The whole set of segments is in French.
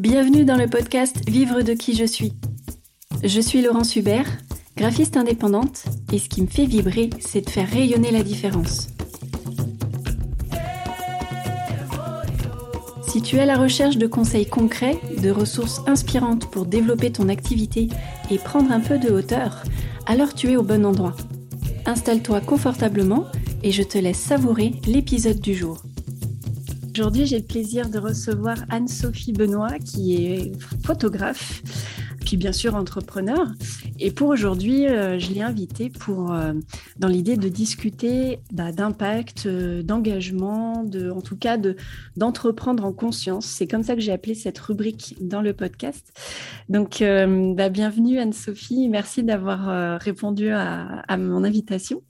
Bienvenue dans le podcast Vivre de qui je suis. Je suis Laurence Hubert, graphiste indépendante, et ce qui me fait vibrer, c'est de faire rayonner la différence. Si tu es à la recherche de conseils concrets, de ressources inspirantes pour développer ton activité et prendre un peu de hauteur, alors tu es au bon endroit. Installe-toi confortablement et je te laisse savourer l'épisode du jour. Aujourd'hui, j'ai le plaisir de recevoir Anne-Sophie Benoît, qui est photographe, puis bien sûr entrepreneur. Et pour aujourd'hui, euh, je l'ai invitée pour, euh, dans l'idée de discuter bah, d'impact, euh, d'engagement, de, en tout cas de, d'entreprendre en conscience. C'est comme ça que j'ai appelé cette rubrique dans le podcast. Donc, bah, bienvenue Anne-Sophie. Merci d'avoir répondu à, à mon invitation.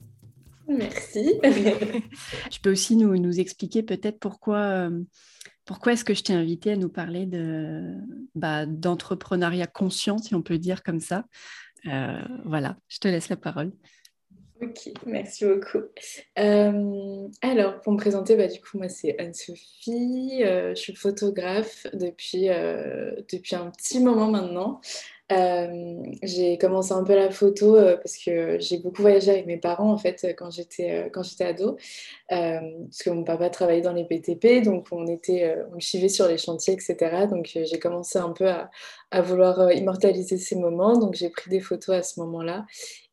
Merci. tu peux aussi nous, nous expliquer peut-être pourquoi, euh, pourquoi est-ce que je t'ai invité à nous parler de, bah, d'entrepreneuriat conscient, si on peut dire comme ça. Euh, voilà, je te laisse la parole. Ok, merci beaucoup. Euh, alors, pour me présenter, bah, du coup, moi, c'est Anne-Sophie. je suis photographe depuis, depuis un petit moment maintenant. Euh, j'ai commencé un peu la photo euh, parce que j'ai beaucoup voyagé avec mes parents en fait quand j'étais euh, quand j'étais ado. Parce que mon papa travaillait dans les BTP donc on était on chivait sur les chantiers etc donc j'ai commencé un peu à, à vouloir immortaliser ces moments. Donc j'ai pris des photos à ce moment-là.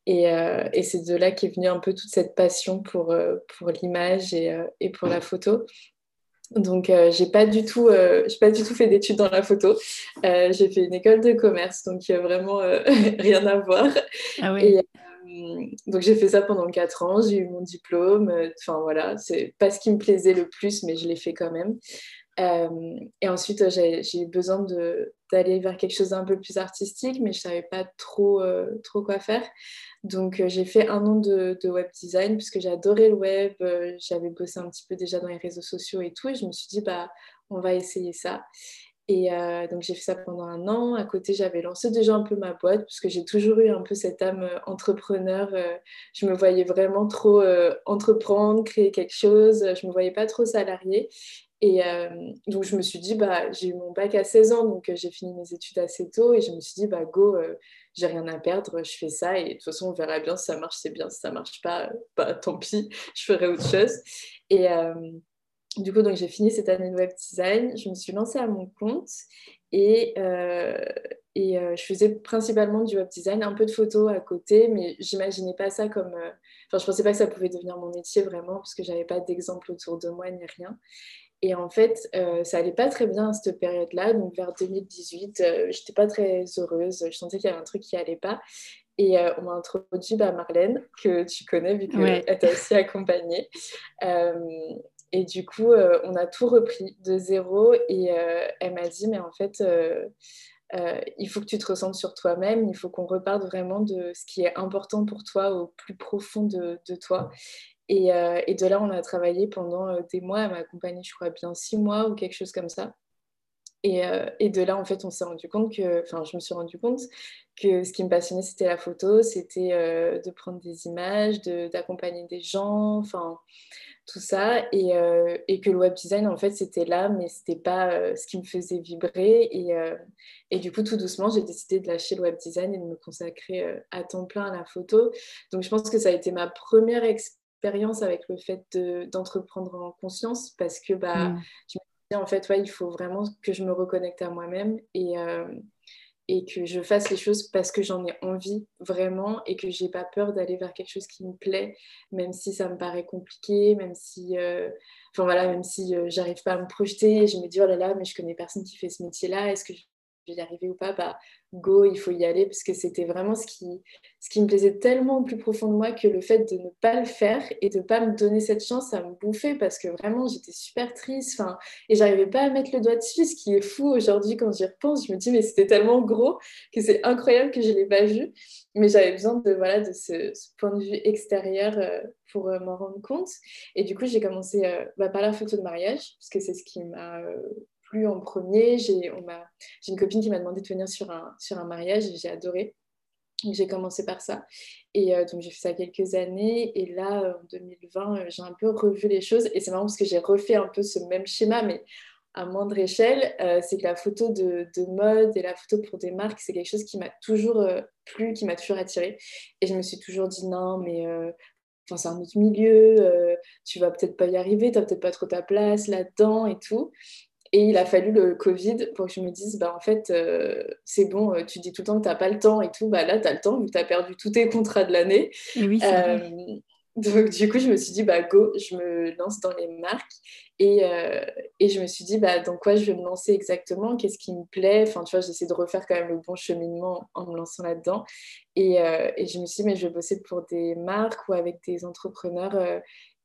Et, et c'est de là qu'est venue un peu toute cette passion pour, pour l'image et, et, pour la photo. Donc, euh, j'ai pas du tout, euh, pas du tout fait d'études dans la photo. Euh, j'ai fait une école de commerce, donc vraiment rien à voir. Ah oui. donc, j'ai fait ça pendant 4 ans. J'ai eu mon diplôme. Enfin voilà, c'est pas ce qui me plaisait le plus, mais je l'ai fait quand même. et ensuite, j'ai eu besoin d'aller vers quelque chose d'un peu plus artistique, mais je savais pas trop, trop quoi faire. Donc, euh, j'ai fait un an de, web design puisque adoré le web. Euh, j'avais bossé un petit peu déjà dans les réseaux sociaux et tout. Et je me suis dit, bah, on va essayer ça. Et euh, donc, j'ai fait ça pendant un an. À côté, j'avais lancé déjà un peu ma boîte parce que j'ai toujours eu un peu cette âme entrepreneur. je me voyais vraiment trop entreprendre, créer quelque chose. Je me voyais pas trop salariée. Et donc, je me suis dit, bah, j'ai eu mon bac à 16 ans, donc j'ai fini mes études assez tôt. Et je me suis dit, bah, go, j'ai rien à perdre, je fais ça et de toute façon on verra bien si ça marche, c'est bien, si ça marche pas, bah, tant pis, je ferai autre chose. Et euh, du coup, j'ai fini cette année de web design, je me suis lancée à mon compte et, euh, et euh, je faisais principalement du web design, un peu de photos à côté, mais j'imaginais pas ça comme. Je pensais pas que ça pouvait devenir mon métier vraiment, parce que j'avais pas d'exemple autour de moi ni rien. Et en fait, euh, ça allait pas très bien à cette période-là. Donc, vers 2018, euh, j'étais pas très heureuse. Je sentais qu'il y avait un truc qui allait pas. Et euh, on m'a introduit bah, Marlène, que tu connais, vu qu'elle t'a aussi accompagnée. et du coup, on a tout repris de zéro. Et elle m'a dit, mais en fait, il faut que tu te ressentes sur toi-même. Il faut qu'on reparte vraiment de ce qui est important pour toi au plus profond de, de toi. Euh, et, de là, on a travaillé pendant euh, des mois. Elle m'a accompagnée, je crois, bien six mois ou quelque chose comme ça. Et, euh, et de là, en fait, on s'est rendu compte que, enfin, je me suis rendu compte que ce qui me passionnait, c'était la photo, c'était de prendre des images, d'accompagner des gens, enfin, tout ça. Et, que le web design, en fait, c'était là, mais c'était pas ce qui me faisait vibrer. Et, du coup, tout doucement, j'ai décidé de lâcher le web design et de me consacrer à temps plein à la photo. Donc, je pense que ça a été ma première expérience expérience avec le fait d'entreprendre en conscience parce que bah, mm. je me disais en fait, ouais, il faut vraiment que je me reconnecte à moi-même et, euh, et que je fasse les choses parce que j'en ai envie vraiment et que j'ai pas peur d'aller vers quelque chose qui me plaît, même si ça me paraît compliqué, même si, euh, enfin voilà, même si euh, j'arrive pas à me projeter, je me dis oh là là, mais je connais personne qui fait ce métier-là, est-ce que je vais y arriver ou pas bah, go, il faut y aller, parce que c'était vraiment ce qui, ce qui me plaisait tellement au plus profond de moi que le fait de ne pas le faire et de ne pas me donner cette chance, ça me bouffait parce que vraiment j'étais super triste, enfin, et j'arrivais pas à mettre le doigt dessus, ce qui est fou aujourd'hui quand j'y repense. Je me dis, mais c'était tellement gros que c'est incroyable que je ne l'ai pas vu, mais j'avais besoin de, voilà, de ce, point de vue extérieur euh, pour euh, m'en rendre compte. Et du coup, j'ai commencé euh, bah, par la photo de mariage, parce que c'est ce qui m'a plus en premier. J'ai une copine qui m'a demandé de venir sur un, sur un mariage et j'ai adoré. J'ai commencé par ça. Et euh, donc j'ai fait ça quelques années. Et là, en 2020, euh, j'ai un peu revu les choses. Et c'est marrant parce que j'ai refait un peu ce même schéma, mais à moindre échelle, c'est que la photo de, mode et la photo pour des marques, c'est quelque chose qui m'a toujours plu, qui m'a toujours attiré. Et je me suis toujours dit non, mais c'est un autre milieu, tu vas peut-être pas y arriver, tu n'as peut-être pas trop ta place là-dedans et tout. Et il a fallu le Covid pour que je me dise, bah, en fait, c'est bon, tu dis tout le temps que tu n'as pas le temps et tout. Bah, là, tu as le temps vu que tu as perdu tous tes contrats de l'année. Oui, donc, du coup, je me suis dit, bah, go, je me lance dans les marques. Et, euh, et je me suis dit, bah, dans quoi je vais me lancer exactement? Qu'est-ce qui me plaît? Enfin, tu vois, j'essaie de refaire quand même le bon cheminement en me lançant là-dedans. Et, euh, et, je me suis dit, mais je vais bosser pour des marques ou avec des entrepreneurs euh,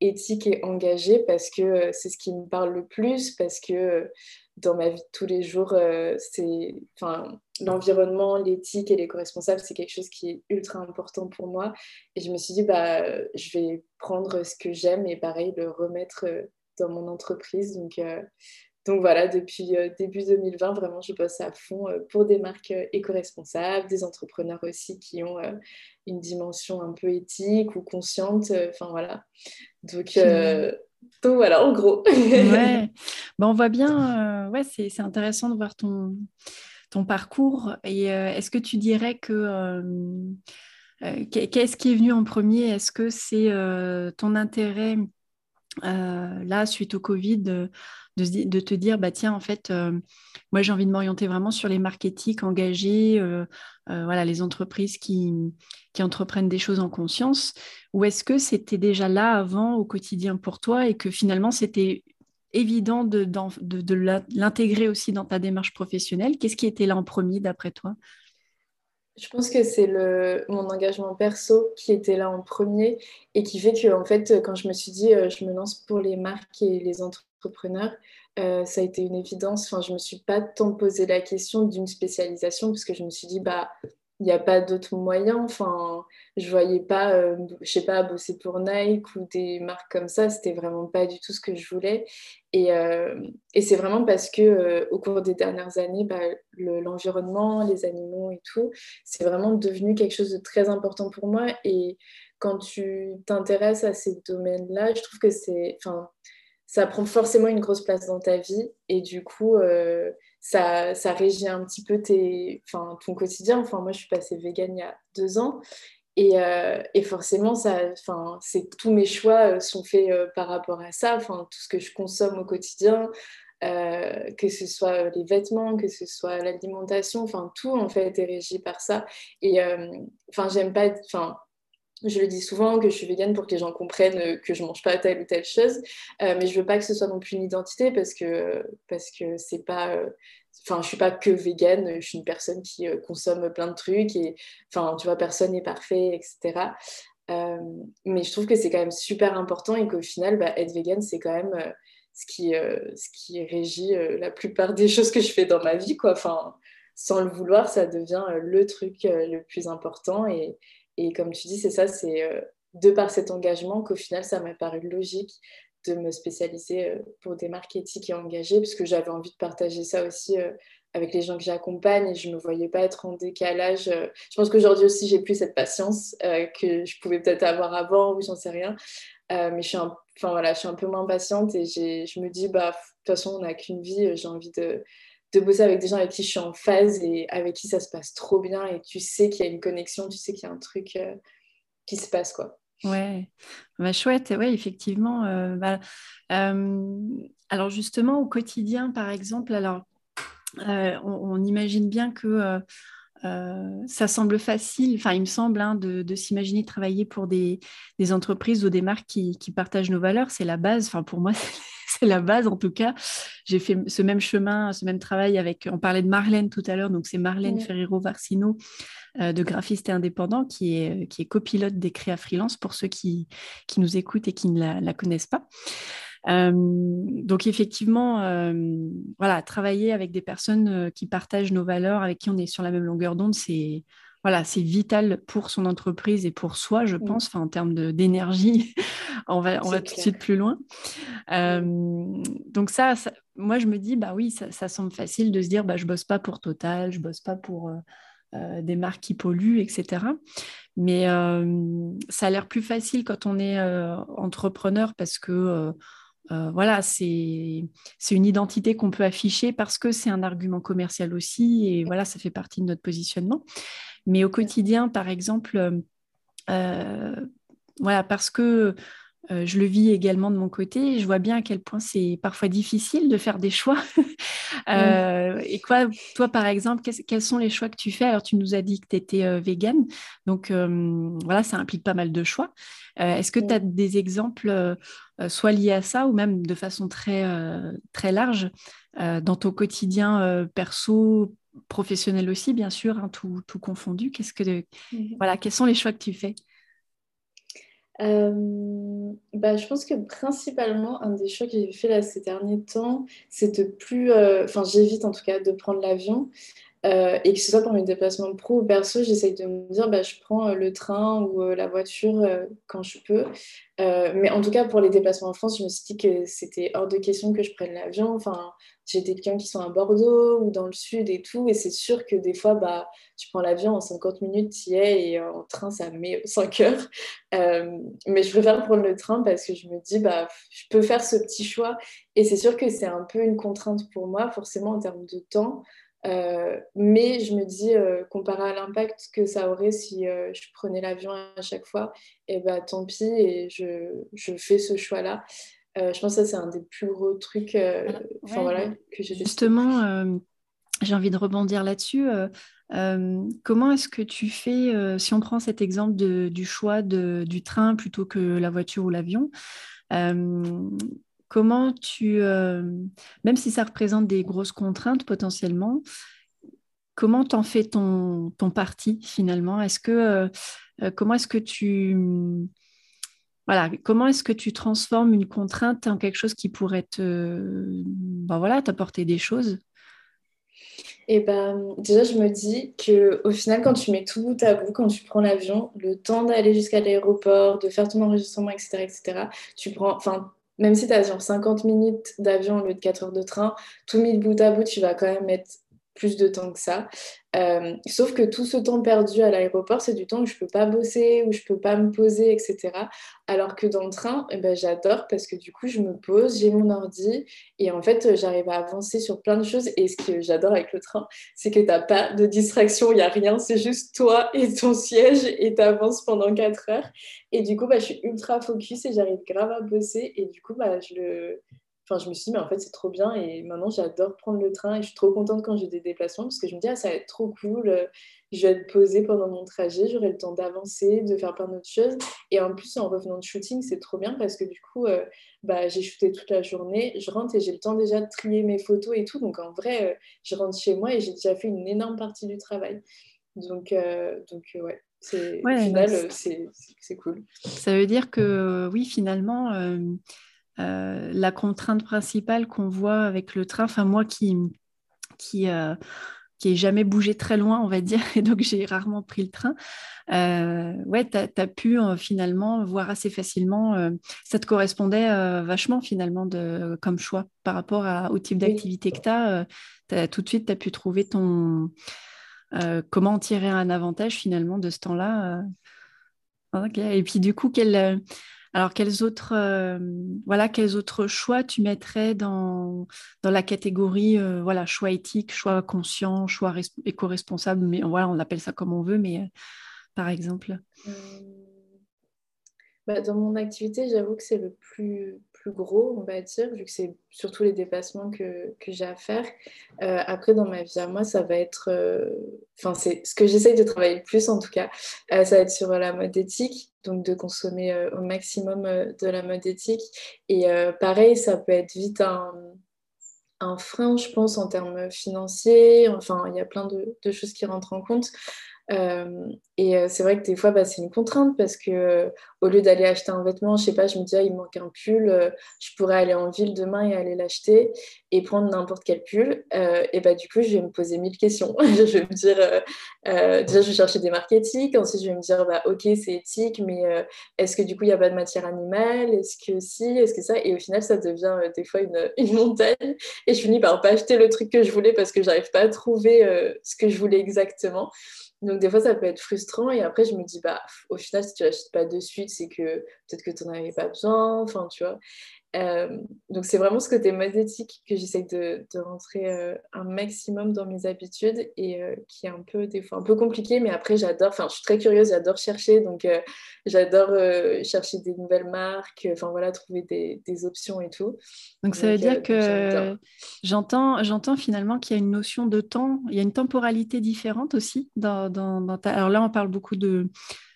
éthiques et engagés parce que c'est ce qui me parle le plus, parce que dans ma vie de tous les jours, c'est, enfin, l'environnement, l'éthique et l'éco-responsable, c'est quelque chose qui est ultra important pour moi. Et je me suis dit, bah, je vais prendre ce que j'aime et pareil, le remettre euh, dans mon entreprise. Donc, euh, donc voilà, depuis euh, début 2020, vraiment, je bosse à fond pour des marques éco-responsables, des entrepreneurs aussi qui ont une dimension un peu éthique ou consciente. Enfin voilà. Donc, donc voilà, en gros. ouais. Ben, on voit bien, ouais, c'est intéressant de voir ton, ton parcours. Et euh, est-ce que tu dirais que euh, euh, qu'est-ce qui est venu en premier? Est-ce que c'est ton intérêt là suite au Covid de, te dire bah tiens en fait moi j'ai envie de m'orienter vraiment sur les marketing engagés voilà les entreprises qui, qui entreprennent des choses en conscience ou est-ce que c'était déjà là avant au quotidien pour toi et que finalement c'était évident de, de, l'intégrer aussi dans ta démarche professionnelle? Qu'est-ce qui était là en premier d'après toi? Je pense que c'est mon engagement perso qui était là en premier et qui fait que, en fait, quand je me suis dit, euh, je me lance pour les marques et les entrepreneurs, euh, ça a été une évidence. Enfin, je me suis pas tant posé la question d'une spécialisation parce que je me suis dit, bah, il n'y a pas d'autres moyens. Enfin, je voyais pas, euh, je sais pas, bosser pour Nike ou des marques comme ça. C'était vraiment pas du tout ce que je voulais. Et, euh, et c'est vraiment parce que euh, au cours des dernières années, bah, l'environnement, les animaux et tout, c'est vraiment devenu quelque chose de très important pour moi. Et quand tu t'intéresses à ces domaines-là, je trouve que c'est, enfin, ça prend forcément une grosse place dans ta vie. Et du coup, ça, ça, régit un petit peu tes, enfin, ton quotidien. Enfin, moi, je suis passée végane il y a deux ans. Et, euh, et forcément, ça, enfin, tous mes choix euh, sont faits euh, par rapport à ça. Enfin, tout ce que je consomme au quotidien, que ce soit les vêtements, que ce soit l'alimentation, enfin, tout en fait est régi par ça. Et enfin, j'aime pas, enfin, je le dis souvent que je suis végane pour que les gens comprennent que je mange pas telle ou telle chose, euh, mais je veux pas que ce soit non plus une identité parce que parce que c'est pas, euh, enfin je suis pas que végane, je suis une personne qui euh, consomme plein de trucs et enfin tu vois personne n'est parfait, etc. mais je trouve que c'est quand même super important et qu'au final bah, être végane c'est quand même ce qui ce qui régit la plupart des choses que je fais dans ma vie quoi. Enfin sans le vouloir ça devient le truc le plus important et et comme tu dis, c'est ça, c'est euh, de par cet engagement qu'au final, ça m'a paru logique de me spécialiser euh, pour des marques éthiques et engagées, parce que j'avais envie de partager ça aussi euh, avec les gens que j'accompagne et je ne me voyais pas être en décalage. Je pense qu'aujourd'hui aussi, j'ai plus cette patience que je pouvais peut-être avoir avant ou j'en sais rien. mais je suis, un, enfin, voilà, je suis un peu moins patiente et je me dis, bah, de toute façon, on n'a qu'une vie, j'ai envie de, de bosser avec des gens avec qui je suis en phase et avec qui ça se passe trop bien et tu sais qu'il y a une connexion, tu sais qu'il y a un truc euh, qui se passe quoi. Ouais, bah, chouette, ouais, effectivement. Euh, bah, euh, alors justement, au quotidien, par exemple, alors on, imagine bien que ça semble facile, enfin il me semble, hein, de, s'imaginer travailler pour des, entreprises ou des marques qui, qui partagent nos valeurs, c'est la base. Enfin pour moi, c'est la base en tout cas. J'ai fait ce même chemin, ce même travail avec, on parlait de Marlène tout à l'heure, donc c'est Marlène Ferrero-Varsino euh, de graphiste et indépendant qui est, qui est copilote des créa freelance pour ceux qui, qui nous écoutent et qui ne la, connaissent pas. Euh, donc effectivement, euh, voilà, travailler avec des personnes qui partagent nos valeurs, avec qui on est sur la même longueur d'onde, c'est voilà, c'est vital pour son entreprise et pour soi, je pense, en termes d'énergie. on va, on va tout de suite plus loin. Euh, donc ça, moi, je me dis, bah oui, ça, semble facile de se dire, bah, je bosse pas pour Total, je bosse pas pour euh, euh, des marques qui polluent, etc. Mais ça a l'air plus facile quand on est entrepreneur parce que voilà, c'est une identité qu'on peut afficher parce que c'est un argument commercial aussi, et voilà, ça fait partie de notre positionnement. Mais au quotidien, par exemple, voilà, parce que euh, je le vis également de mon côté. Je vois bien à quel point c'est parfois difficile de faire des choix. Euh, et quoi, toi, par exemple, quels sont les choix que tu fais? Alors, tu nous as dit que tu étais euh, végane. Donc, voilà, ça implique pas mal de choix. Est-ce que tu as des exemples, soit liés à ça ou même de façon très, très large, dans ton quotidien perso, professionnel aussi, bien sûr, hein, tout, tout, confondu? Qu'est-ce que, mmh voilà, Quels sont les choix que tu fais? Euh, bah, je pense que principalement, un des choix que j'ai fait là ces derniers temps, c'est de plus. Euh, enfin, j'évite en tout cas de prendre l'avion. Euh, et que ce soit pour mes déplacements pro ou perso, j'essaye de me dire bah, je prends le train ou la voiture quand je peux. mais en tout cas, pour les déplacements en France, je me suis dit que c'était hors de question que je prenne l'avion. Enfin, j'ai des clients qui sont à Bordeaux ou dans le sud et tout. Et c'est sûr que des fois, bah, tu prends l'avion en 50 minutes, tu y es et en train, ça met 5 heures. Euh, mais je préfère prendre le train parce que je me dis, bah, je peux faire ce petit choix. Et c'est sûr que c'est un peu une contrainte pour moi, forcément en termes de temps. Euh, mais je me dis, euh, comparé à l'impact que ça aurait si je prenais l'avion à chaque fois, et eh bah, tant pis, et je, je fais ce choix-là. Euh, je pense que ça, c'est un des plus gros trucs euh, voilà, que j'ai Justement, euh, j'ai envie de rebondir là-dessus. comment est-ce que tu fais, si on prend cet exemple du choix de, du train plutôt que la voiture ou l'avion, comment tu, même si ça représente des grosses contraintes potentiellement, comment t'en fais ton, ton parti finalement? Est-ce que comment est-ce que tu voilà, comment est-ce que tu transformes une contrainte en quelque chose qui pourrait te, ben voilà, t'apporter des choses? Et eh ben, déjà, je me dis que au final, quand tu mets tout bout à bout, quand tu prends l'avion, le temps d'aller jusqu'à l'aéroport, de faire ton enregistrement, etc., etc., tu prends, enfin, même si tu as genre 50 minutes d'avion au lieu de 4 heures de train, tout mis bout à bout, tu vas quand même mettre plus de temps que ça. Euh, sauf que tout ce temps perdu à l'aéroport, c'est du temps où je peux pas bosser, où je peux pas me poser, etc. Alors que dans le train, eh ben, j'adore parce que du coup, je me pose, j'ai mon ordi et en fait, j'arrive à avancer sur plein de choses. Et ce que j'adore avec le train, c'est que tu n'as pas de distraction, il n'y a rien, c'est juste toi et ton siège et tu avances pendant 4 heures. Et du coup, bah, je suis ultra focus et j'arrive grave à bosser. Et du coup, bah, je le Enfin, je me suis dit, mais en fait, c'est trop bien. Et maintenant, j'adore prendre le train. Et je suis trop contente quand j'ai des déplacements parce que je me dis, ah, ça va être trop cool. Je vais être posée pendant mon trajet. J'aurai le temps d'avancer, de faire plein d'autres choses. Et en plus, en revenant de shooting, c'est trop bien parce que du coup, euh, bah, j'ai shooté toute la journée. Je rentre et j'ai le temps déjà de trier mes photos et tout. Donc, en vrai, euh, je rentre chez moi et j'ai déjà fait une énorme partie du travail. Donc, euh, donc ouais. Au final, c'est cool. Ça veut dire que oui, finalement, euh, la contrainte principale qu'on voit avec le train, enfin moi qui qui euh, qui jamais bougé très loin, on va dire, et donc j'ai rarement pris le train. Euh, ouais, tu as, pu finalement voir assez facilement, ça te correspondait vachement finalement de, comme choix par rapport au type d'activité que tu as. Tout de suite, tu as pu trouver ton. comment tirer un avantage finalement de ce temps-là. Et puis du coup, quel, alors, quels autres, euh, voilà, quels autres choix tu mettrais dans, la catégorie euh, voilà, choix éthique, choix conscient, choix éco-responsable mais voilà, on appelle ça comme on veut, mais euh, par exemple? Bah, Dans mon activité, j'avoue que c'est le plus, plus gros, on va dire, vu que c'est surtout les déplacements que, que j'ai à faire. après, dans ma vie à moi, ça va être... Enfin, c'est ce que j'essaye de travailler le plus, en tout cas, ça va être sur la mode éthique donc de consommer euh, au maximum euh, de la mode éthique. Et euh, pareil, ça peut être vite un, un, frein, je pense, en termes financiers. Enfin, il y a plein de choses qui rentrent en compte. Euh, et euh, c'est vrai que des fois, bah, c'est une contrainte parce que euh, au lieu d'aller acheter un vêtement, je sais pas, je me dis, ah, il manque un pull, je pourrais aller en ville demain et aller l'acheter et prendre n'importe quel pull. et bah, du coup, je vais me poser mille questions. je vais me dire, déjà, je vais chercher des marques éthiques. Ensuite, je vais me dire, bah, ok, c'est éthique, mais est-ce que du coup, il n'y a pas de matière animale? Est-ce que si? Est-ce que ça? Et au final, ça devient des fois une, une, montagne. Et je finis par pas acheter le truc que je voulais parce que j'arrive pas à trouver ce que je voulais exactement. Donc des fois, ça peut être frustrant. Et après, je me dis, bah, au final, si tu l'achètes pas de suite, c'est que peut-être que tu n'en avais pas besoin, enfin, tu vois. Euh, donc c'est vraiment ce côté mode éthique que j'essaie de, rentrer euh, un maximum dans mes habitudes et euh, qui est un peu des fois un peu compliqué mais après j'adore enfin je suis très curieuse j'adore chercher donc j'adore chercher des nouvelles marques enfin voilà trouver des, options et tout. Donc ça veut dire que j'entends j'entends finalement qu'il y a une notion de temps il y a une temporalité différente aussi dans, dans ta alors là on parle beaucoup de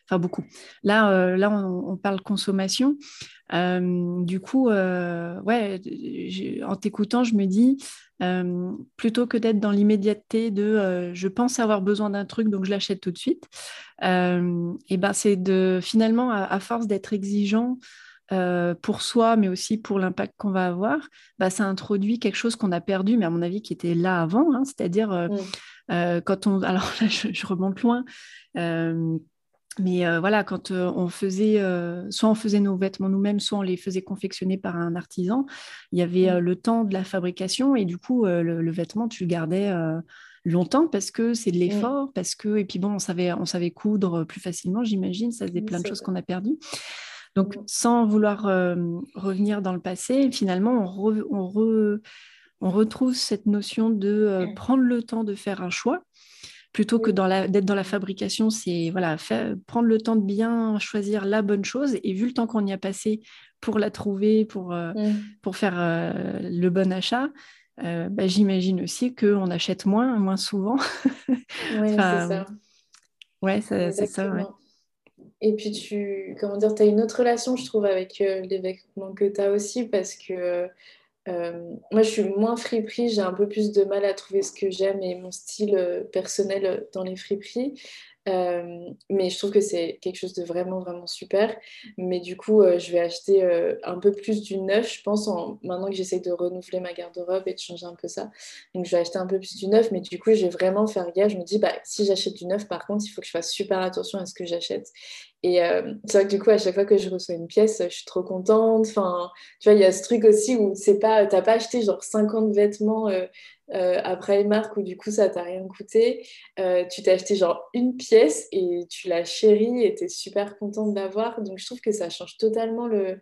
enfin beaucoup. Là, euh, là on, parle consommation. Euh, du coup, euh, ouais, en t'écoutant, je me dis, plutôt que d'être dans l'immédiateté de je pense avoir besoin d'un truc, donc je l'achète tout de suite, et ben c'est de finalement, à, force d'être exigeant, pour soi, mais aussi pour l'impact qu'on va avoir, bah, ça introduit quelque chose qu'on a perdu, mais à mon avis qui était là avant, hein, c'est-à-dire mmh. quand on... Alors là, je, je remonte loin. Mais euh, voilà, quand euh, on faisait, euh, soit on faisait nos vêtements nous-mêmes, soit on les faisait confectionner par un artisan, il y avait mmh. le temps de la fabrication et du coup, le, vêtement, tu le gardais longtemps parce que c'est de mmh. l'effort, parce que, et puis bon, on savait, on savait coudre plus facilement, j'imagine, ça faisait plein de choses qu'on a perdues. Donc, mmh. sans vouloir revenir dans le passé, finalement, on, on retrouve cette notion de prendre le temps de faire un choix plutôt que d'être dans la fabrication, c'est voilà, prendre le temps de bien choisir la bonne chose. Et vu le temps qu'on y a passé pour la trouver, pour, euh, mm. pour faire euh, le bon achat, euh, bah, j'imagine aussi qu'on achète moins, moins souvent. Oui, c'est ça. Ouais, c'est ça. Et puis, tu comment dire, as une autre relation, je trouve, avec les vêtements que tu as aussi, parce que euh, moi, je suis moins friperie, j'ai un peu plus de mal à trouver ce que j'aime et mon style euh, personnel dans les friperies. Euh, mais je trouve que c'est quelque chose de vraiment, vraiment super. Mais du coup, euh, je vais acheter euh, un peu plus du neuf, je pense, en, maintenant que j'essaie de renouveler ma garde-robe et de changer un peu ça. Donc, je vais acheter un peu plus du neuf. Mais du coup, je vais vraiment faire gaffe. Je me dis, bah, si j'achète du neuf, par contre, il faut que je fasse super attention à ce que j'achète. Et c'est vrai que du coup, à chaque fois que je reçois une pièce, je suis trop contente. Enfin, tu vois, il y a ce truc aussi où c'est pas, t'as pas acheté genre 50 vêtements euh, après les marques où du coup ça t'a rien coûté, euh, tu t'es acheté genre une pièce et tu l'as chérie et t'es super contente d'avoir. Donc je trouve que ça change totalement le,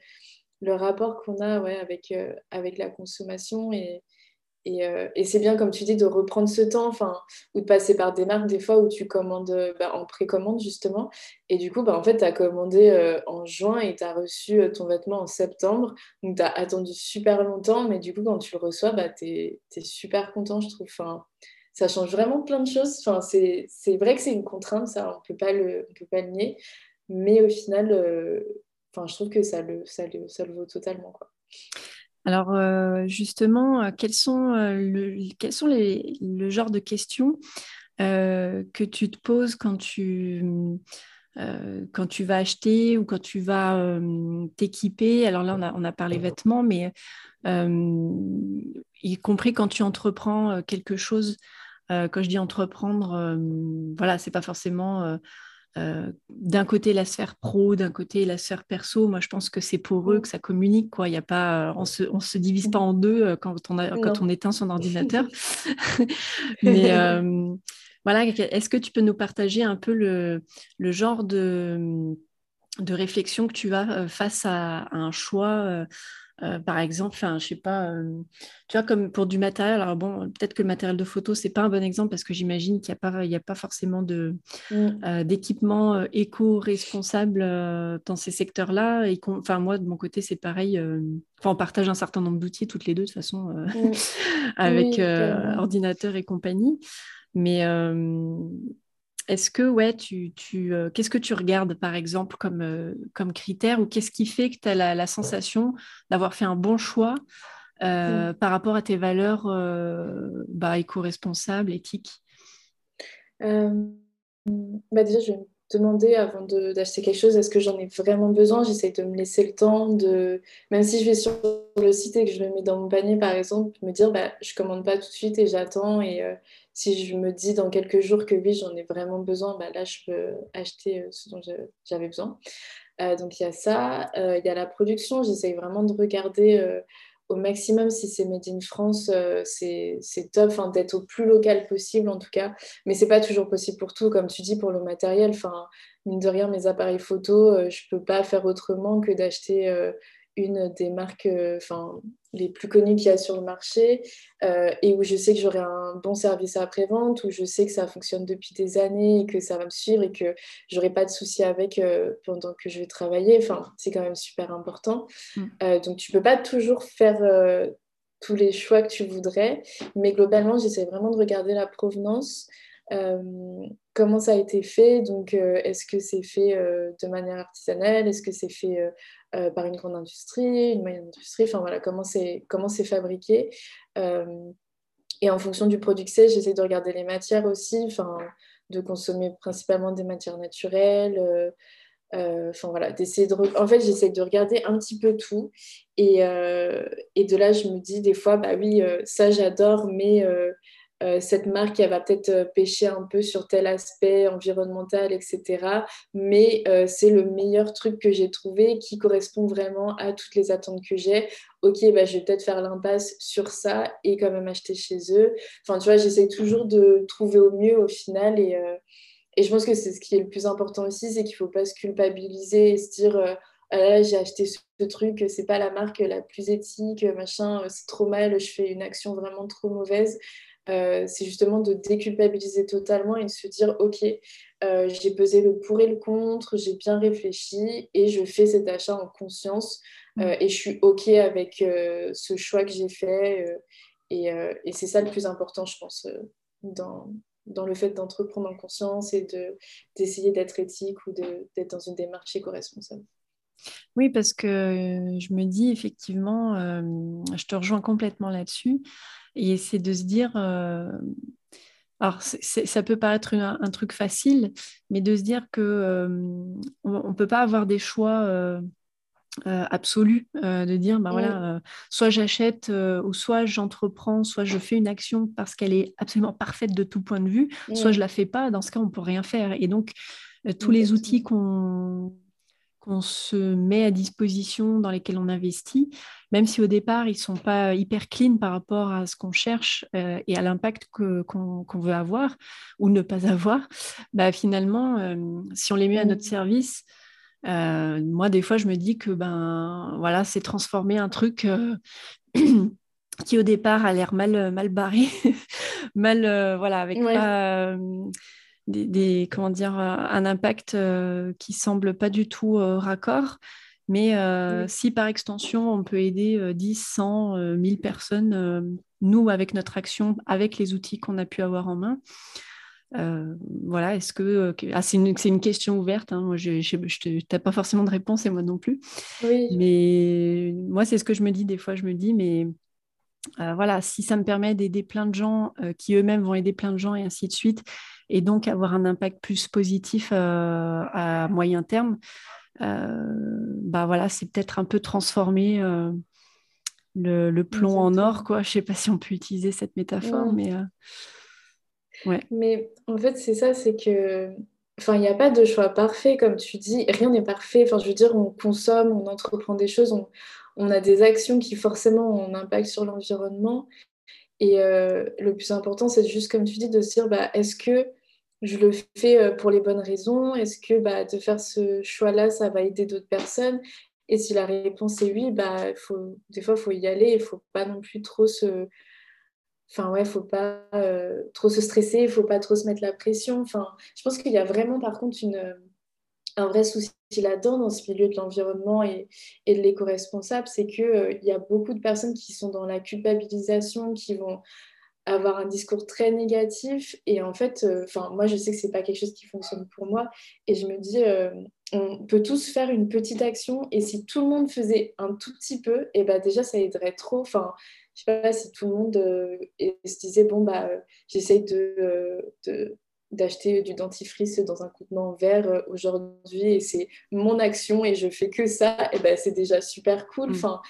le rapport qu'on a ouais, avec, euh, avec la consommation et, euh, et, c'est bien, comme tu dis, de reprendre ce temps, ou de passer par des marques des fois où tu commandes bah, en précommande justement. Et du coup, bah, en fait, tu as commandé euh, en juin et tu as reçu euh, ton vêtement en septembre. Donc, tu as attendu super longtemps, mais du coup, quand tu le reçois, bah, tu es, super content, je trouve. Enfin, ça change vraiment plein de choses. Enfin, c'est vrai que c'est une contrainte, ça, on ne peut pas le nier. Mais au final, enfin, je trouve que ça le, ça le, ça le vaut totalement. Quoi. Alors euh, justement, euh, quels sont, euh, le, quels sont les, le genre de questions que tu te poses quand tu, quand tu vas acheter ou quand tu vas t'équiper? Alors là, on a, on a, parlé vêtements, mais y compris quand tu entreprends quelque chose, quand je dis entreprendre, voilà, c'est pas forcément euh, d'un côté la sphère pro, d'un côté la sphère perso. Moi, je pense que c'est pour eux que ça communique. Quoi. Y a pas, on se, on se divise pas en deux euh, quand on, a, quand on éteint son ordinateur. Mais euh, voilà, est-ce que tu peux nous partager un peu le, le genre de, de réflexion que tu as face à, un choix euh, par exemple, enfin, je sais pas, euh, tu vois, comme pour du matériel, alors bon, peut-être que le matériel de photo, c'est pas un bon exemple parce que j'imagine qu'il n'y a, pas, a pas forcément de, mm. euh, d'équipement éco-responsable dans ces secteurs-là. Et enfin, moi, de mon côté, c'est pareil. Enfin, on partage un certain nombre d'outils toutes les deux, de toute façon, mm. avec ordinateur et compagnie. Mais est-ce que, ouais, tu, tu euh, qu'est-ce que tu regardes, par exemple, comme, euh, comme critère ou qu'est-ce qui fait que tu as la, sensation d'avoir fait un bon choix euh, mmh. par rapport à tes valeurs bah, éco-responsables, éthiques? Bah Déjà, je vais me demander avant d'acheter quelque chose, est-ce que j'en ai vraiment besoin? J'essaie de me laisser le temps de, même si je vais sur le site et que je le mets dans mon panier, par exemple, me dire, bah, je commande pas tout de suite et j'attends et si je me dis dans quelques jours que oui, j'en ai vraiment besoin, bah là, je peux acheter euh, ce dont j'avais besoin. Euh, donc il y a ça. Euh, il y a la production. J'essaye vraiment de regarder au maximum, si c'est Made in France, c'est top, d'être au plus local possible en tout cas. Mais c'est pas toujours possible pour tout, comme tu dis, pour le matériel. Enfin, mine de rien, mes appareils photo, je peux pas faire autrement que d'acheter une des marques euh, enfin, les plus connues qu'il y a sur le marché euh, et où je sais que j'aurai un bon service après-vente, où je sais que ça fonctionne depuis des années et que ça va me suivre et que j'aurai pas de soucis avec euh, pendant que je vais travailler. Enfin, c'est quand même super important. Mm. donc, tu peux pas toujours faire tous les choix que tu voudrais, mais globalement, j'essaie vraiment de regarder la provenance. Comment ça a été fait Donc, est-ce que c'est fait de manière artisanale Est-ce que c'est fait euh, par une grande industrie, une moyenne industrie, enfin voilà, comment c'est, fabriqué. Euh, et en fonction du produit que c'est, j'essaie de regarder les matières aussi, de consommer principalement des matières naturelles. Euh, enfin voilà, d'essayer de. En fait, j'essaie de regarder un petit peu tout. Et, et, de là, je me dis des fois, bah oui, ça j'adore, mais euh, cette marque, elle va peut-être euh, pêcher un peu sur tel aspect environnemental, etc. Mais euh, c'est le meilleur truc que j'ai trouvé qui correspond vraiment à toutes les attentes que j'ai. Ok, bah, je vais peut-être faire l'impasse sur ça et quand même acheter chez eux. Enfin, tu vois, j'essaie toujours de trouver au mieux au final. Et, et je pense que c'est ce qui est le plus important aussi, c'est qu'il ne faut pas se culpabiliser et se dire... Ah là, j'ai acheté ce, truc, c'est pas la marque la plus éthique, machin, c'est trop mal, je fais une action vraiment trop mauvaise. Euh, c'est justement de déculpabiliser totalement et de se dire, OK, euh, j'ai pesé le pour et le contre, j'ai bien réfléchi et je fais cet achat en conscience euh, mm. et je suis OK avec ce choix que j'ai fait. et, et c'est ça le plus important, je pense, dans, dans le fait d'entreprendre en conscience et d'essayer d'être éthique ou d'être dans une démarche éco-responsable. Oui, parce que je me dis effectivement, je te rejoins complètement là-dessus. Et c'est de se dire, euh, alors ça peut paraître un, truc facile, mais de se dire que euh, on ne peut pas avoir des choix euh, absolus, de dire, bah voilà, soit j'achète, ou soit j'entreprends, soit je fais une action parce qu'elle est absolument parfaite de tout point de vue, soit je la fais pas. Dans ce cas, on peut rien faire. Et donc tous les outils qu'on qu'on se met à disposition, dans lesquels on investit, même si au départ, ils ne sont pas hyper clean par rapport à ce qu'on cherche euh, et à l'impact qu'on veut avoir ou ne pas avoir, bah, finalement, euh, si on les met à notre service, euh, moi, des fois, je me dis que ben, voilà, c'est transformer un truc qui, au départ, a l'air mal, mal barré, mal, voilà, avec pas des, comment dire, un impact euh, qui semble pas du tout euh, raccord. Mais euh, si par extension, on peut aider 10, 100, 1000 personnes, nous, avec notre action, avec les outils qu'on a pu avoir en main, voilà, est-ce que. Ah, c'est une, une, question ouverte. Hein. Moi, je n'ai pas forcément de réponse et moi non plus. Mais moi, c'est ce que je me dis des fois. Je me dis, mais voilà, si ça me permet d'aider plein de gens qui eux-mêmes vont aider plein de gens et ainsi de suite, et donc avoir un impact plus positif euh, à moyen terme, euh, bah voilà, c'est peut-être un peu transformer euh, le, plomb en or, quoi. Je sais pas si on peut utiliser cette métaphore, mais ouais. Mais en fait, c'est ça, c'est que Enfin, il n'y a pas de choix parfait, comme tu dis. Rien n'est parfait. Enfin, je veux dire, on consomme, on entreprend des choses, on, on a des actions qui forcément ont un impact sur l'environnement. Et le plus important, c'est juste, comme tu dis, de se dire, bah, est-ce que je le fais euh, pour les bonnes raisons Est-ce que bah, de faire ce choix-là, ça va aider d'autres personnes? Et si la réponse est oui, bah, des fois, il faut y aller. Il ne faut pas non plus trop se... Enfin, ouais, faut pas euh, trop se stresser, il faut pas trop se mettre la pression. Enfin, je pense qu'il y a vraiment, par contre, une, un vrai souci là-dedans, dans ce milieu de l'environnement et, de l'éco-responsable, c'est qu'il euh, il y a beaucoup de personnes qui sont dans la culpabilisation, qui vont avoir un discours très négatif et en fait euh, enfin moi je sais que c'est pas quelque chose qui fonctionne pour moi et je me dis euh, on peut tous faire une petite action et si tout le monde faisait un tout petit peu et eh ben déjà ça aiderait trop enfin je sais pas si tout le monde euh, se disait bon bah j'essaye de, d'acheter du dentifrice dans un contenant vert aujourd'hui et c'est mon action et je fais que ça et ben c'est déjà super cool mm. enfin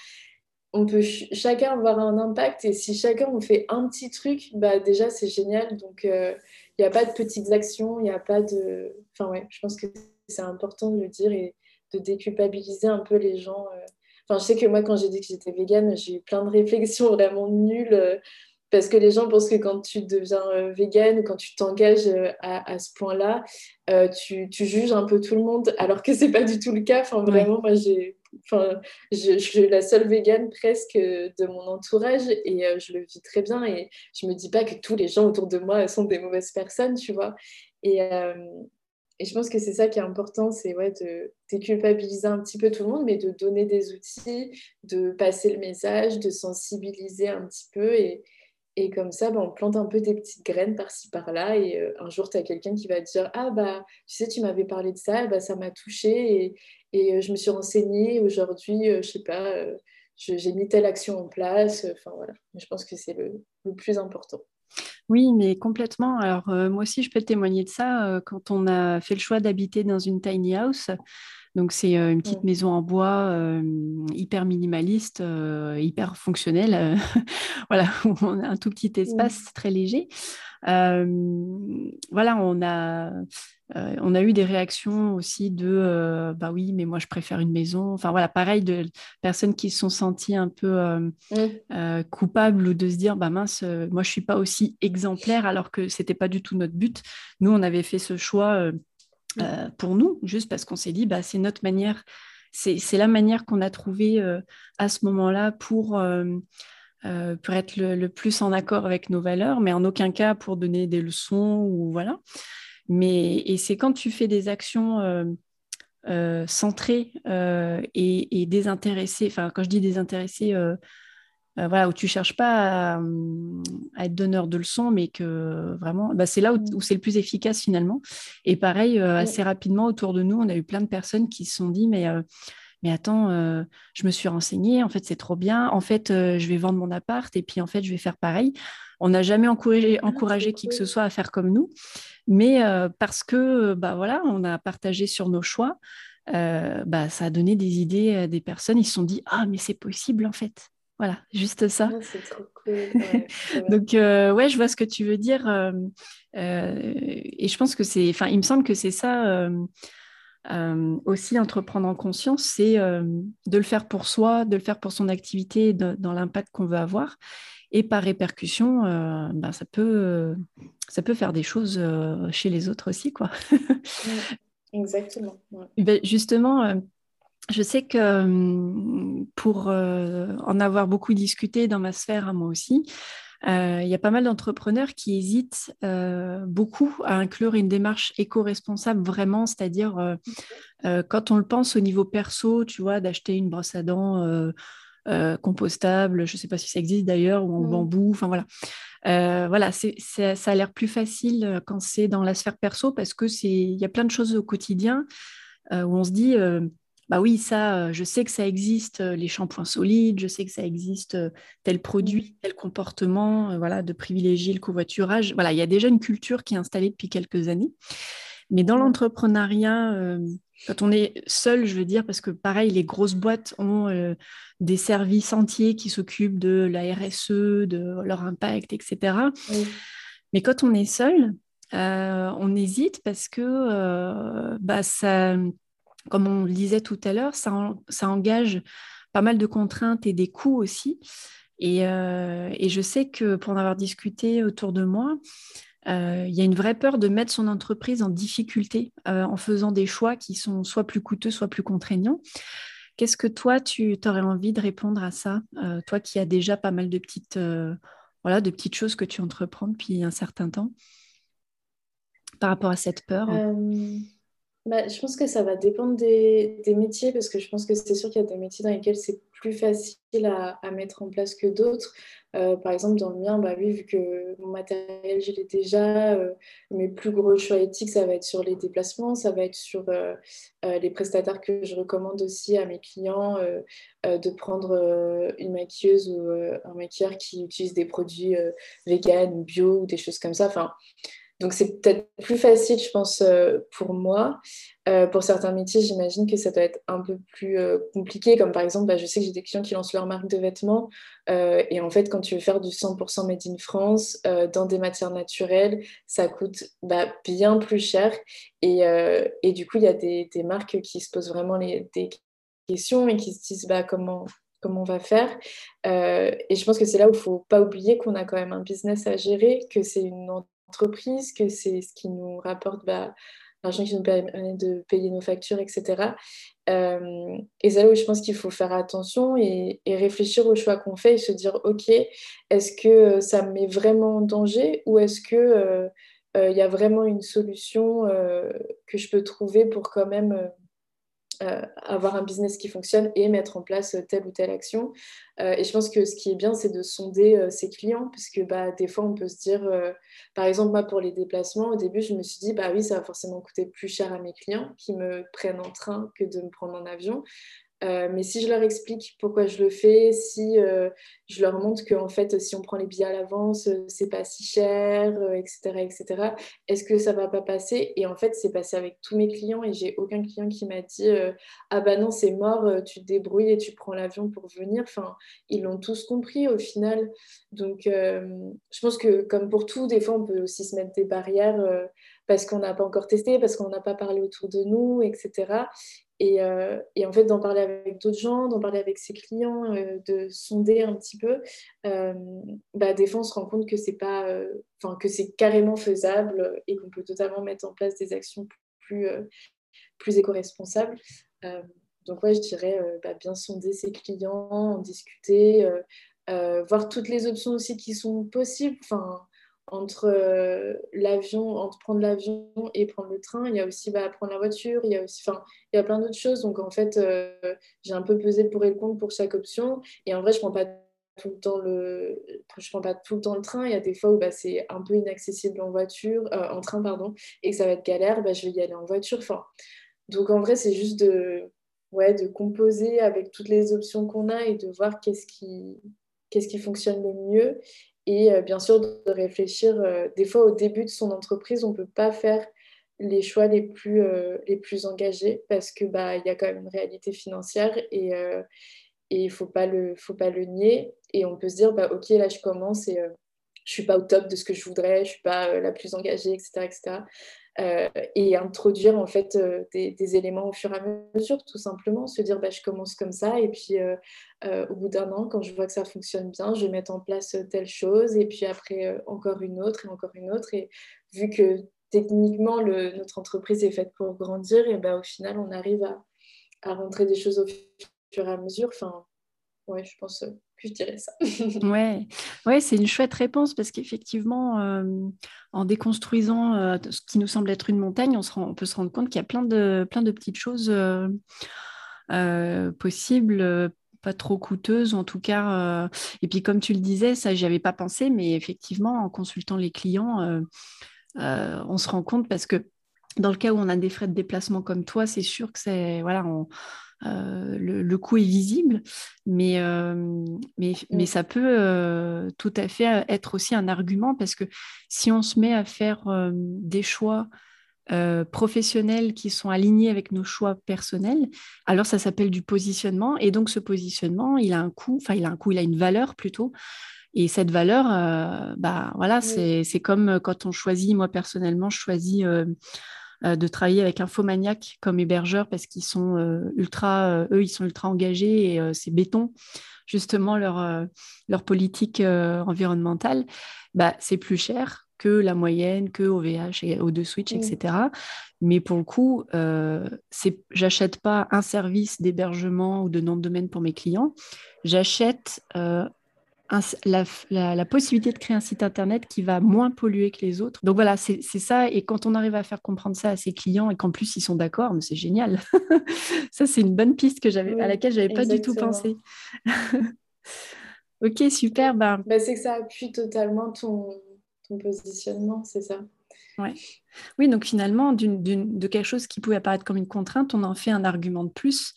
on peut chacun avoir un impact et si chacun on fait un petit truc, bah déjà c'est génial. Donc il euh, n'y a pas de petites actions, il n'y a pas de. Enfin ouais, je pense que c'est important de le dire et de déculpabiliser un peu les gens euh, Enfin, je sais que moi, quand j'ai dit que j'étais végane, j'ai eu plein de réflexions vraiment nulles. parce que les gens pensent que quand tu deviens végane quand tu t'engages à, ce point-là, tu, tu, juges un peu tout le monde, alors que c'est pas du tout le cas. Enfin, vraiment, moi, j'ai Je, suis la seule végane presque de mon entourage et euh, je le vis très bien. Et je me dis pas que tous les gens autour de moi sont des mauvaises personnes, tu vois. Et, euh, et je pense que c'est ça qui est important, c'est ouais, de déculpabiliser un petit peu tout le monde, mais de donner des outils, de passer le message, de sensibiliser un petit peu. Et comme ça, bah, on plante un peu des petites graines par-ci par-là. Et euh, un jour, tu as quelqu'un qui va te dire Ah, bah, tu sais, tu m'avais parlé de ça, bah, ça m'a touché et, et euh, je me suis renseignée. Aujourd'hui, euh, je sais pas, j'ai mis telle action en place. Enfin, voilà. Je pense que c'est le, le, plus important. Oui, mais complètement. Alors, moi aussi, je peux témoigner de ça. quand on a fait le choix d'habiter dans une tiny house, donc, c'est euh, une petite mm. maison en bois hyper minimaliste, hyper fonctionnelle. voilà, on a un tout petit espace très léger. voilà, on a, on a eu des réactions aussi de bah oui, mais moi je préfère une maison. Enfin voilà, pareil, de personnes qui se sont senties un peu mm. coupables ou de se dire bah mince, moi je suis pas aussi exemplaire alors que c'était pas du tout notre but. Nous, on avait fait ce choix euh, pour nous, juste parce qu'on s'est dit, bah, c'est notre manière, c'est la manière qu'on a trouvée euh, à ce moment-là pour, euh, pour être le, plus en accord avec nos valeurs, mais en aucun cas pour donner des leçons ou voilà. Mais et c'est quand tu fais des actions centrées et, désintéressées, enfin quand je dis désintéressées, euh, voilà, où tu cherches pas à, être donneur de leçons, mais que vraiment, bah, c'est là où, c'est le plus efficace finalement. Et pareil, euh, assez rapidement autour de nous, on a eu plein de personnes qui se sont dit, mais euh, mais attends, je me suis renseignée, en fait, c'est trop bien. En fait, je vais vendre mon appart et puis en fait, je vais faire pareil. On n'a jamais encouragé, ah, encouragé qui que ce soit à faire comme nous, mais parce que, bah voilà, on a partagé sur nos choix. bah, ça a donné des idées à des personnes. Ils se sont dit Ah, mais c'est possible en fait. Voilà, juste ça. Ah, c'est trop cool. Donc, euh, ouais, je vois ce que tu veux dire. Euh, euh, et je pense que c'est, enfin, il me semble que c'est ça aussi, entreprendre en conscience, c'est de le faire pour soi, de le faire pour son activité, dans l'impact qu'on veut avoir. Et par répercussion, ben, ça, peut, ça peut faire des choses chez les autres aussi, quoi. Exactement. Ben, justement, je sais que hum, pour euh, en avoir beaucoup discuté dans ma sphère à moi aussi, euh, il y a pas mal d'entrepreneurs qui hésitent euh, beaucoup à inclure une démarche éco-responsable vraiment, c'est-à-dire quand on le pense au niveau perso, tu vois, d'acheter une brosse à dents compostable, je ne sais pas si ça existe d'ailleurs, ou en mmh. bambou, enfin voilà. voilà, ça a l'air plus facile quand c'est dans la sphère perso parce que c'est, il y a plein de choses au quotidien où on se dit bah oui, ça, euh, je sais que ça existe, euh, les shampoings solides, je sais que ça existe euh, tel produit, tel comportement, voilà, de privilégier le covoiturage. Voilà, il y a déjà une culture qui est installée depuis quelques années. Mais dans l'entrepreneuriat, quand on est seul, je veux dire, parce que pareil, les grosses boîtes ont des services entiers qui s'occupent de la RSE, de leur impact, etc. Mais quand on est seul, on hésite parce que bah, ça comme on le disait tout à l'heure, ça, engage pas mal de contraintes et des coûts aussi. Euh, et, je sais que pour en avoir discuté autour de moi, euh, il y a une vraie peur de mettre son entreprise en difficulté euh, en faisant des choix qui sont soit plus coûteux, soit plus contraignants. Qu'est-ce que toi, tu aurais envie de répondre à ça Toi qui as déjà pas mal de petites, voilà, de petites choses que tu entreprends depuis un certain temps par rapport à cette peur? Bah, je pense que ça va dépendre des, métiers parce que je pense que c'est sûr qu'il y a des métiers dans lesquels c'est plus facile à, mettre en place que d'autres. Euh, par exemple, dans le mien, bah vu que mon matériel, je l'ai déjà, euh, mes plus gros choix éthiques, ça va être sur les déplacements, ça va être sur euh, les prestataires que je recommande aussi à mes clients de prendre une maquilleuse ou un maquilleur qui utilise des produits vegan, bio ou des choses comme ça. Donc c'est peut-être plus facile, je pense, euh, pour moi. Euh, pour certains métiers, j'imagine que ça doit être un peu plus euh, compliqué, comme par exemple, bah, je sais que j'ai des clients qui lancent leur marque de vêtements, et en fait, quand tu veux faire du 100% made in France, dans des matières naturelles, ça coûte bah, bien plus cher. Et, du coup, il y a des, marques qui se posent vraiment les, des questions et qui se disent bah, comment, comment on va faire. Et je pense que c'est là où il ne faut pas oublier qu'on a quand même un business à gérer, que c'est une entreprise, que c'est ce qui nous rapporte bah, l'argent qui nous permet de payer nos factures, etc. Euh, et c'est là où je pense qu'il faut faire attention et, réfléchir aux choix qu'on fait et se dire, OK, est-ce que ça me met vraiment en danger ou est-ce que... Euh, il y a vraiment une solution que je peux trouver pour quand même euh, avoir un business qui fonctionne et mettre en place telle ou telle action. Euh, et je pense que ce qui est bien, c'est de sonder euh, ses clients, puisque bah, des fois, on peut se dire, par exemple, moi, pour les déplacements, au début, je me suis dit, bah oui, ça va forcément coûter plus cher à mes clients qui me prennent en train que de me prendre en avion. Euh, mais si je leur explique pourquoi je le fais, si euh, je leur montre qu'en fait, si on prend les billets à l'avance, euh, c'est pas si cher, etc., etc., est-ce que ça va pas passer? Et en fait, c'est passé avec tous mes clients et j'ai aucun client qui m'a dit Ah bah non, c'est mort, tu te débrouilles et tu prends l'avion pour venir. Enfin, ils l'ont tous compris au final. Donc, je pense que comme pour tout, des fois, on peut aussi se mettre des barrières parce qu'on n'a pas encore testé, parce qu'on n'a pas parlé autour de nous, etc. Euh, et, en fait, d'en parler avec d'autres gens, d'en parler avec ses clients, euh, de sonder un petit peu, euh, bah, des fois, on se rend compte que c'est pas, que c'est carrément faisable et qu'on peut totalement mettre en place des actions plus, plus éco-responsables. donc, ouais, je dirais bah, bien sonder ses clients, en discuter, voir toutes les options aussi qui sont possibles. Enfin, entre euh, l'avion, entre prendre l'avion et prendre le train, il y a aussi bah, prendre la voiture, il y a aussi, enfin, il y a plein d'autres choses. Donc en fait, euh, j'ai un peu pesé pour et le contre pour chaque option. Et en vrai, je prends pas tout le temps le, je prends pas tout le temps le train. Il y a des fois où bah, c'est un peu inaccessible en voiture, euh, en train pardon, et que ça va être galère. Bah, je vais y aller en voiture. Enfin, donc en vrai, c'est juste de, ouais, de composer avec toutes les options qu'on a et de voir qu'est-ce qui, qu'est-ce qui fonctionne le mieux et euh, bien sûr, de réfléchir, euh, des fois au début de son entreprise, on ne peut pas faire les choix les plus, euh, les plus engagés parce qu'il bah, y a quand même une réalité financière et il ne faut, pas le, faut pas le nier. Et on peut se dire, bah, OK, là, je commence et je ne suis pas au top de ce que je voudrais, je ne suis pas la plus engagée, etc. etc. Euh, et introduire en fait euh, des, éléments au fur et à mesure, tout simplement, se dire bah, je commence comme ça et puis euh, au bout d'un an, quand je vois que ça fonctionne bien, je vais mettre en place telle chose et puis après encore une autre et encore une autre. Et vu que techniquement notre entreprise est faite pour grandir, et bah, au final on arrive à, à rentrer des choses au fur et à mesure. Enfin, ouais, je pense je ça. ouais, ouais c'est une chouette réponse parce qu'effectivement, euh, en déconstruisant euh, ce qui nous semble être une montagne, on, se rend, on peut se rendre compte qu'il y a plein de, plein de petites choses euh, possibles pas trop coûteuses en tout cas. et puis comme tu le disais, ça j'y avais pas pensé, mais effectivement en consultant les clients, on se rend compte parce que dans le cas où on a des frais de déplacement comme toi, c'est sûr que c'est voilà, on, euh, le, coût est visible, mais, euh, mais, mais, ça peut euh, tout à fait être aussi un argument parce que si on se met à faire des choix professionnels qui sont alignés avec nos choix personnels, alors ça s'appelle du positionnement. Et donc ce positionnement, il a un coût, enfin il a un coût, il a une valeur plutôt. Et cette valeur, bah voilà, c'est comme quand on choisit, moi personnellement, je choisis euh, de travailler avec un faux maniaque comme hébergeur parce qu'ils sont euh, ultra, euh, eux, ils sont ultra engagés et c'est béton justement leur, leur politique environnementale, bah, c'est plus cher que la moyenne, que OVH et O2 Switch, etc. Mais pour le coup, euh, j'achète pas un service d'hébergement ou de nom de domaine pour mes clients, j'achète la, possibilité de créer un site internet qui va moins polluer que les autres. Donc voilà, c'est ça. Et quand on arrive à faire comprendre ça à ses clients et qu'en plus ils sont d'accord, c'est génial. ça, c'est une bonne piste que à laquelle je n'avais pas du tout pensé. ok, super. Ben... Bah, c'est que ça appuie totalement ton, ton positionnement, c'est ça. Ouais. Oui, donc finalement, de quelque chose qui pouvait apparaître comme une contrainte, on en fait un argument de plus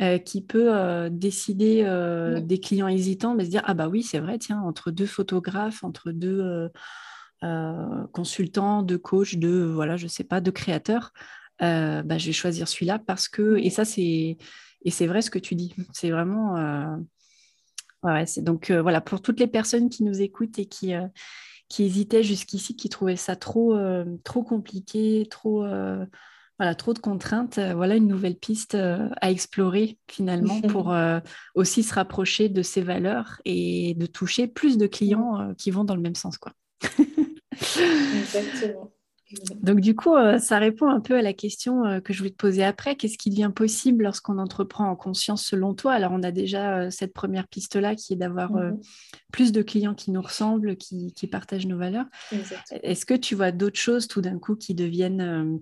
euh, qui peut euh, décider euh, des clients hésitants, de se dire ah bah oui c'est vrai tiens entre deux photographes, entre deux consultants, deux coachs, deux voilà je sais pas, deux créateurs, bah, je vais choisir celui-là parce que et ça c'est et c'est vrai ce que tu dis, c'est vraiment ouais, c'est donc voilà pour toutes les personnes qui nous écoutent et qui qui hésitaient jusqu'ici, qui trouvaient ça trop trop compliqué, trop voilà, trop de contraintes, voilà une nouvelle piste à explorer finalement pour aussi se rapprocher de ses valeurs et de toucher plus de clients qui vont dans le même sens. Quoi. Exactement. Donc du coup, euh, ça répond un peu à la question euh, que je voulais te poser après. Qu'est-ce qui devient possible lorsqu'on entreprend en conscience selon toi? Alors on a déjà euh, cette première piste-là qui est d'avoir mhm. plus de clients qui nous ressemblent, qui, partagent nos valeurs. Est-ce que tu vois d'autres choses tout d'un coup qui deviennent,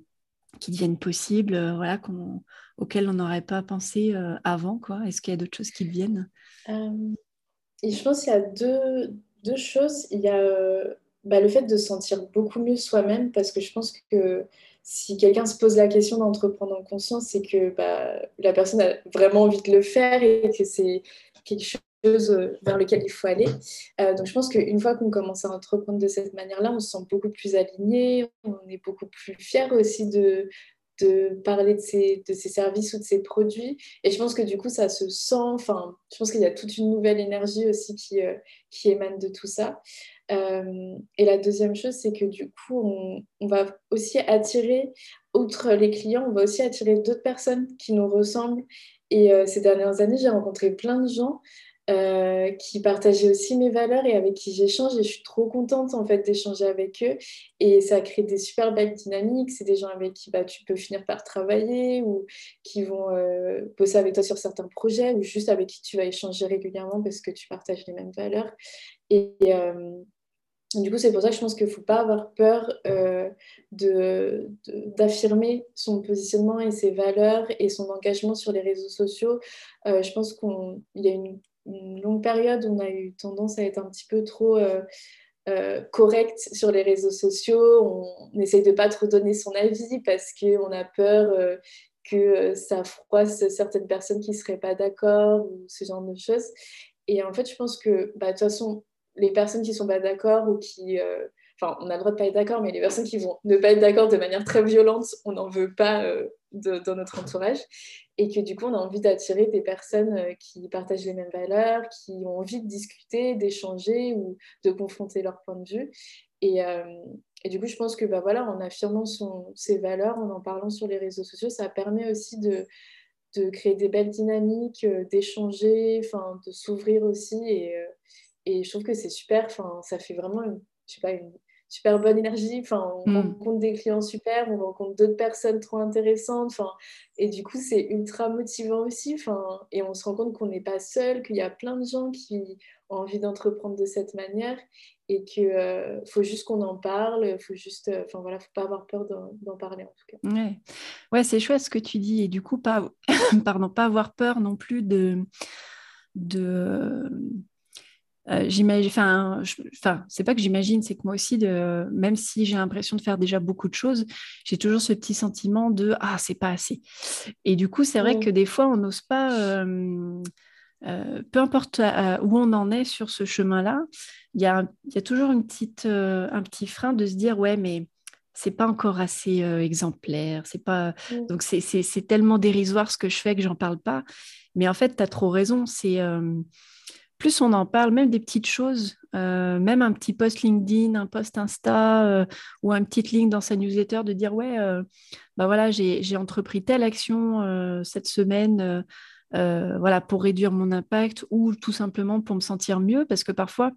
qui deviennent possibles, voilà, auxquelles on n'aurait pas pensé avant Est-ce qu'il y a d'autres choses qui deviennent et Je pense qu'il y a deux, deux choses. Il y a bah, le fait de se sentir beaucoup mieux soi-même, parce que je pense que si quelqu'un se pose la question d'entreprendre en conscience, c'est que bah, la personne a vraiment envie de le faire et que c'est quelque chose euh, vers lequel il faut aller. Euh, donc je pense qu'une fois qu'on commence à entreprendre de cette manière-là, on se sent beaucoup plus aligné, on est beaucoup plus fier aussi de, parler de ses, services ou de ses produits. Et je pense que du coup, ça se sent, enfin, je pense qu'il y a toute une nouvelle énergie aussi qui, euh, émane de tout ça. Euh, et la deuxième chose, c'est que du coup, on, va aussi attirer, outre les clients, on va aussi attirer d'autres personnes qui nous ressemblent. Et euh, ces dernières années, j'ai rencontré plein de gens euh, qui partageaient aussi mes valeurs et avec qui j'échange et je suis trop contente en fait d'échanger avec eux. Et ça crée des super belles dynamiques. C'est des gens avec qui bah, tu peux finir par travailler ou qui vont bosser avec toi sur certains projets ou juste avec qui tu vas échanger régulièrement parce que tu partages les mêmes valeurs. Et, du coup, c'est pour ça que je pense qu'il ne faut pas avoir peur euh, d'affirmer son positionnement et ses valeurs et son engagement sur les réseaux sociaux. Euh, je pense qu'il y a une, longue période on a eu tendance à être un petit peu trop euh, correct sur les réseaux sociaux. On, essaye de pas trop donner son avis parce qu'on a peur que ça froisse certaines personnes qui seraient pas d'accord ou ce genre de choses. Et en fait, je pense que, bah, de toute façon, les personnes qui sont pas d'accord ou qui. Euh, enfin, on a le droit de pas être d'accord, mais les personnes qui vont ne pas être d'accord de manière très violente, on n'en veut pas euh, dans notre entourage. Et que du coup, on a envie d'attirer des personnes euh, qui partagent les mêmes valeurs, qui ont envie de discuter, d'échanger ou de confronter leur point de vue. Et, et, du coup, je pense que bah, voilà, en affirmant son, ses valeurs, en en parlant sur les réseaux sociaux, ça permet aussi de, de créer des belles dynamiques, d'échanger, de s'ouvrir aussi. Et, et je trouve que c'est super, ça fait vraiment une, je une super bonne énergie. Enfin, on mm. rencontre des clients super, on rencontre d'autres personnes trop intéressantes. Enfin, et du coup, c'est ultra motivant aussi. Enfin, et on se rend compte qu'on n'est pas seul, qu'il y a plein de gens qui ont envie d'entreprendre de cette manière et qu'il euh, faut juste qu'on en parle. Faut juste, euh, enfin voilà, faut pas avoir peur d'en parler en tout cas. Ouais, ouais c'est chouette ce que tu dis et du coup pas, pardon, pas avoir peur non plus de de euh, j'imagine, enfin, enfin, c'est pas que j'imagine, c'est que moi aussi, de, même si j'ai l'impression de faire déjà beaucoup de choses, j'ai toujours ce petit sentiment de ah, c'est pas assez. Et du coup, c'est vrai que des fois, on n'ose pas, euh, euh, peu importe où on en est sur ce chemin-là, il y a, y a, toujours une petite, un petit frein de se dire ouais, mais c'est pas encore assez exemplaire, c'est pas donc c'est tellement dérisoire ce que je fais que j'en parle pas. Mais en fait, tu as trop raison, c'est plus on en parle, même des petites choses, euh, même un petit post LinkedIn, un post Insta euh, ou un petit link dans sa newsletter de dire ouais, euh, bah voilà, j'ai entrepris telle action cette semaine, voilà, pour réduire mon impact ou tout simplement pour me sentir mieux, parce que parfois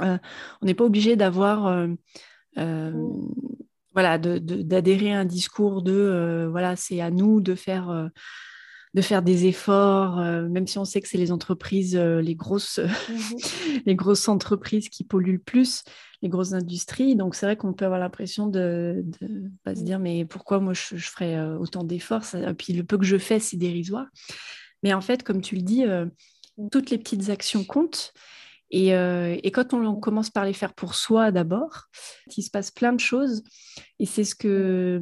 on n'est pas obligé d'avoir voilà, d'adhérer à un discours de voilà, c'est à nous de faire de faire des efforts, euh, même si on sait que c'est les entreprises, euh, les, grosses, mhm. les grosses entreprises qui polluent le plus, les grosses industries. Donc c'est vrai qu'on peut avoir l'impression de, de pas se dire mais pourquoi moi je, je ferais euh, autant d'efforts? Puis le peu que je fais, c'est dérisoire. Mais en fait, comme tu le dis, toutes les petites actions comptent. Euh, et, quand on, commence par les faire pour soi d'abord, il se passe plein de choses. Et c'est ce que,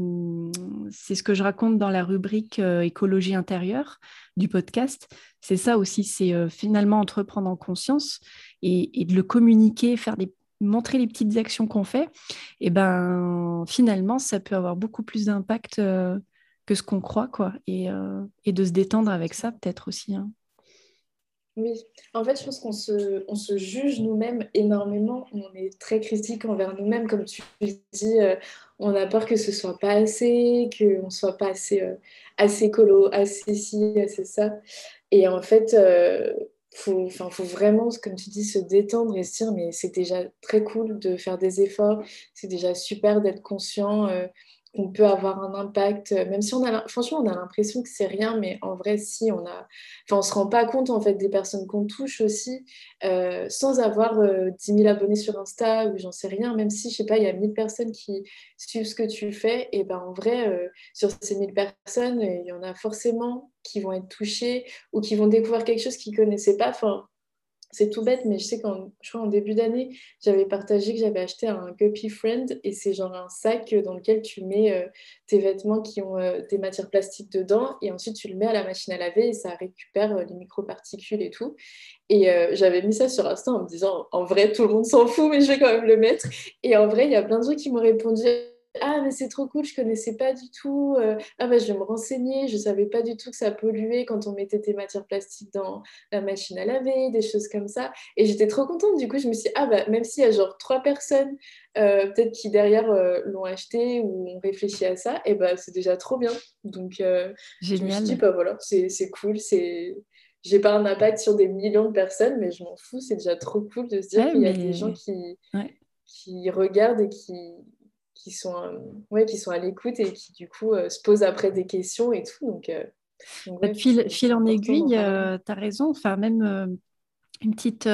c'est ce que je raconte dans la rubrique euh, écologie intérieure du podcast. C'est ça aussi, c'est euh, finalement entreprendre en conscience et, de le communiquer, faire des, montrer les petites actions qu'on fait. Et ben finalement, ça peut avoir beaucoup plus d'impact que ce qu'on croit, quoi. Et, de se détendre avec ça, peut-être aussi. Hein. Oui, en fait, je pense qu'on se, juge nous-mêmes énormément. On est très critique envers nous-mêmes, comme tu dis. Euh, on a peur que ce soit pas assez, qu'on soit pas assez, euh, assez colo, assez ci, assez ça. Et en fait, euh, faut, faut vraiment, comme tu dis, se détendre et se dire, mais c'est déjà très cool de faire des efforts. C'est déjà super d'être conscient. Euh, on peut avoir un impact, euh, même si on a, franchement, on a l'impression que c'est rien, mais en vrai, si, on a, enfin, on se rend pas compte, en fait, des personnes qu'on touche aussi, euh, sans avoir 10 000 abonnés sur Insta ou j'en sais rien, même si, je sais pas, il y a 1000 personnes qui suivent ce que tu fais, et ben, en vrai, euh, sur ces 1000 personnes, il y en a forcément qui vont être touchées ou qui vont découvrir quelque chose qu'ils connaissaient pas, c'est tout bête, mais je sais qu'en en début d'année, j'avais partagé que j'avais acheté un Guppy Friend et c'est genre un sac dans lequel tu mets euh, tes vêtements qui ont euh, des matières plastiques dedans et ensuite tu le mets à la machine à laver et ça récupère euh, les microparticules et tout. Et j'avais mis ça sur Insta en me disant en vrai tout le monde s'en fout mais je vais quand même le mettre. Et en vrai il y a plein de gens qui m'ont répondu ah mais c'est trop cool, je connaissais pas du tout. Euh, ah bah je vais me renseigner, je savais pas du tout que ça polluait quand on mettait des matières plastiques dans la machine à laver, des choses comme ça. Et j'étais trop contente. Du coup, je me suis dit, ah bah même s'il y a genre trois personnes euh, peut-être qui derrière euh, l'ont acheté ou ont réfléchi à ça, et bah c'est déjà trop bien. Donc je me suis dit, bah voilà, c'est cool, c'est j'ai pas un impact sur des millions de personnes, mais je m'en fous, c'est déjà trop cool de se dire qu'il y a des gens qui, qui regardent et qui, qui sont, euh, ouais, qui sont à l'écoute et qui du coup euh, se posent après des questions et tout. Donc, euh, donc fil, en aiguille, tu as raison. Enfin, même une petite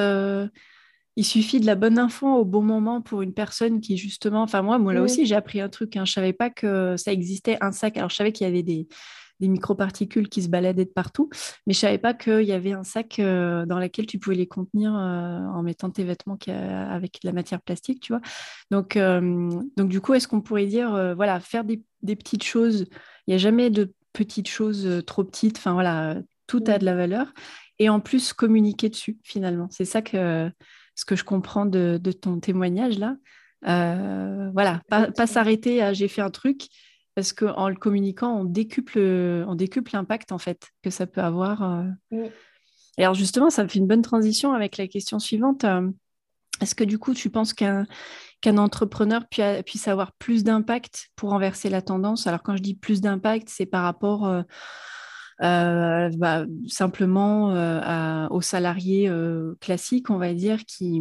il suffit de la bonne info au bon moment pour une personne qui justement, enfin moi, moi là aussi j'ai appris un truc, hein. je savais pas que ça existait un sac. Alors je savais qu'il y avait des, des microparticules qui se baladaient de partout. Mais je savais pas qu'il y avait un sac euh, dans lequel tu pouvais les contenir euh, en mettant tes vêtements avec de la matière plastique, tu vois. Donc, euh, donc du coup, est-ce qu'on pourrait dire, voilà, faire des, petites choses? Il n'y a jamais de petites choses trop petites. Enfin voilà, tout a de la valeur. Et en plus, communiquer dessus, finalement. C'est ça que ce que je comprends de, ton témoignage là. voilà, pas, pas s'arrêter à j'ai fait un truc, parce qu'en le communiquant, on décuple, on décuple l'impact en fait que ça peut avoir. Euh. Et alors justement, ça me fait une bonne transition avec la question suivante. Euh, est-ce que du coup, tu penses qu'un entrepreneur puisse avoir plus d'impact pour renverser la tendance? Alors quand je dis plus d'impact, c'est par rapport euh, bah, simplement euh, aux salariés euh, classiques, on va dire, qui,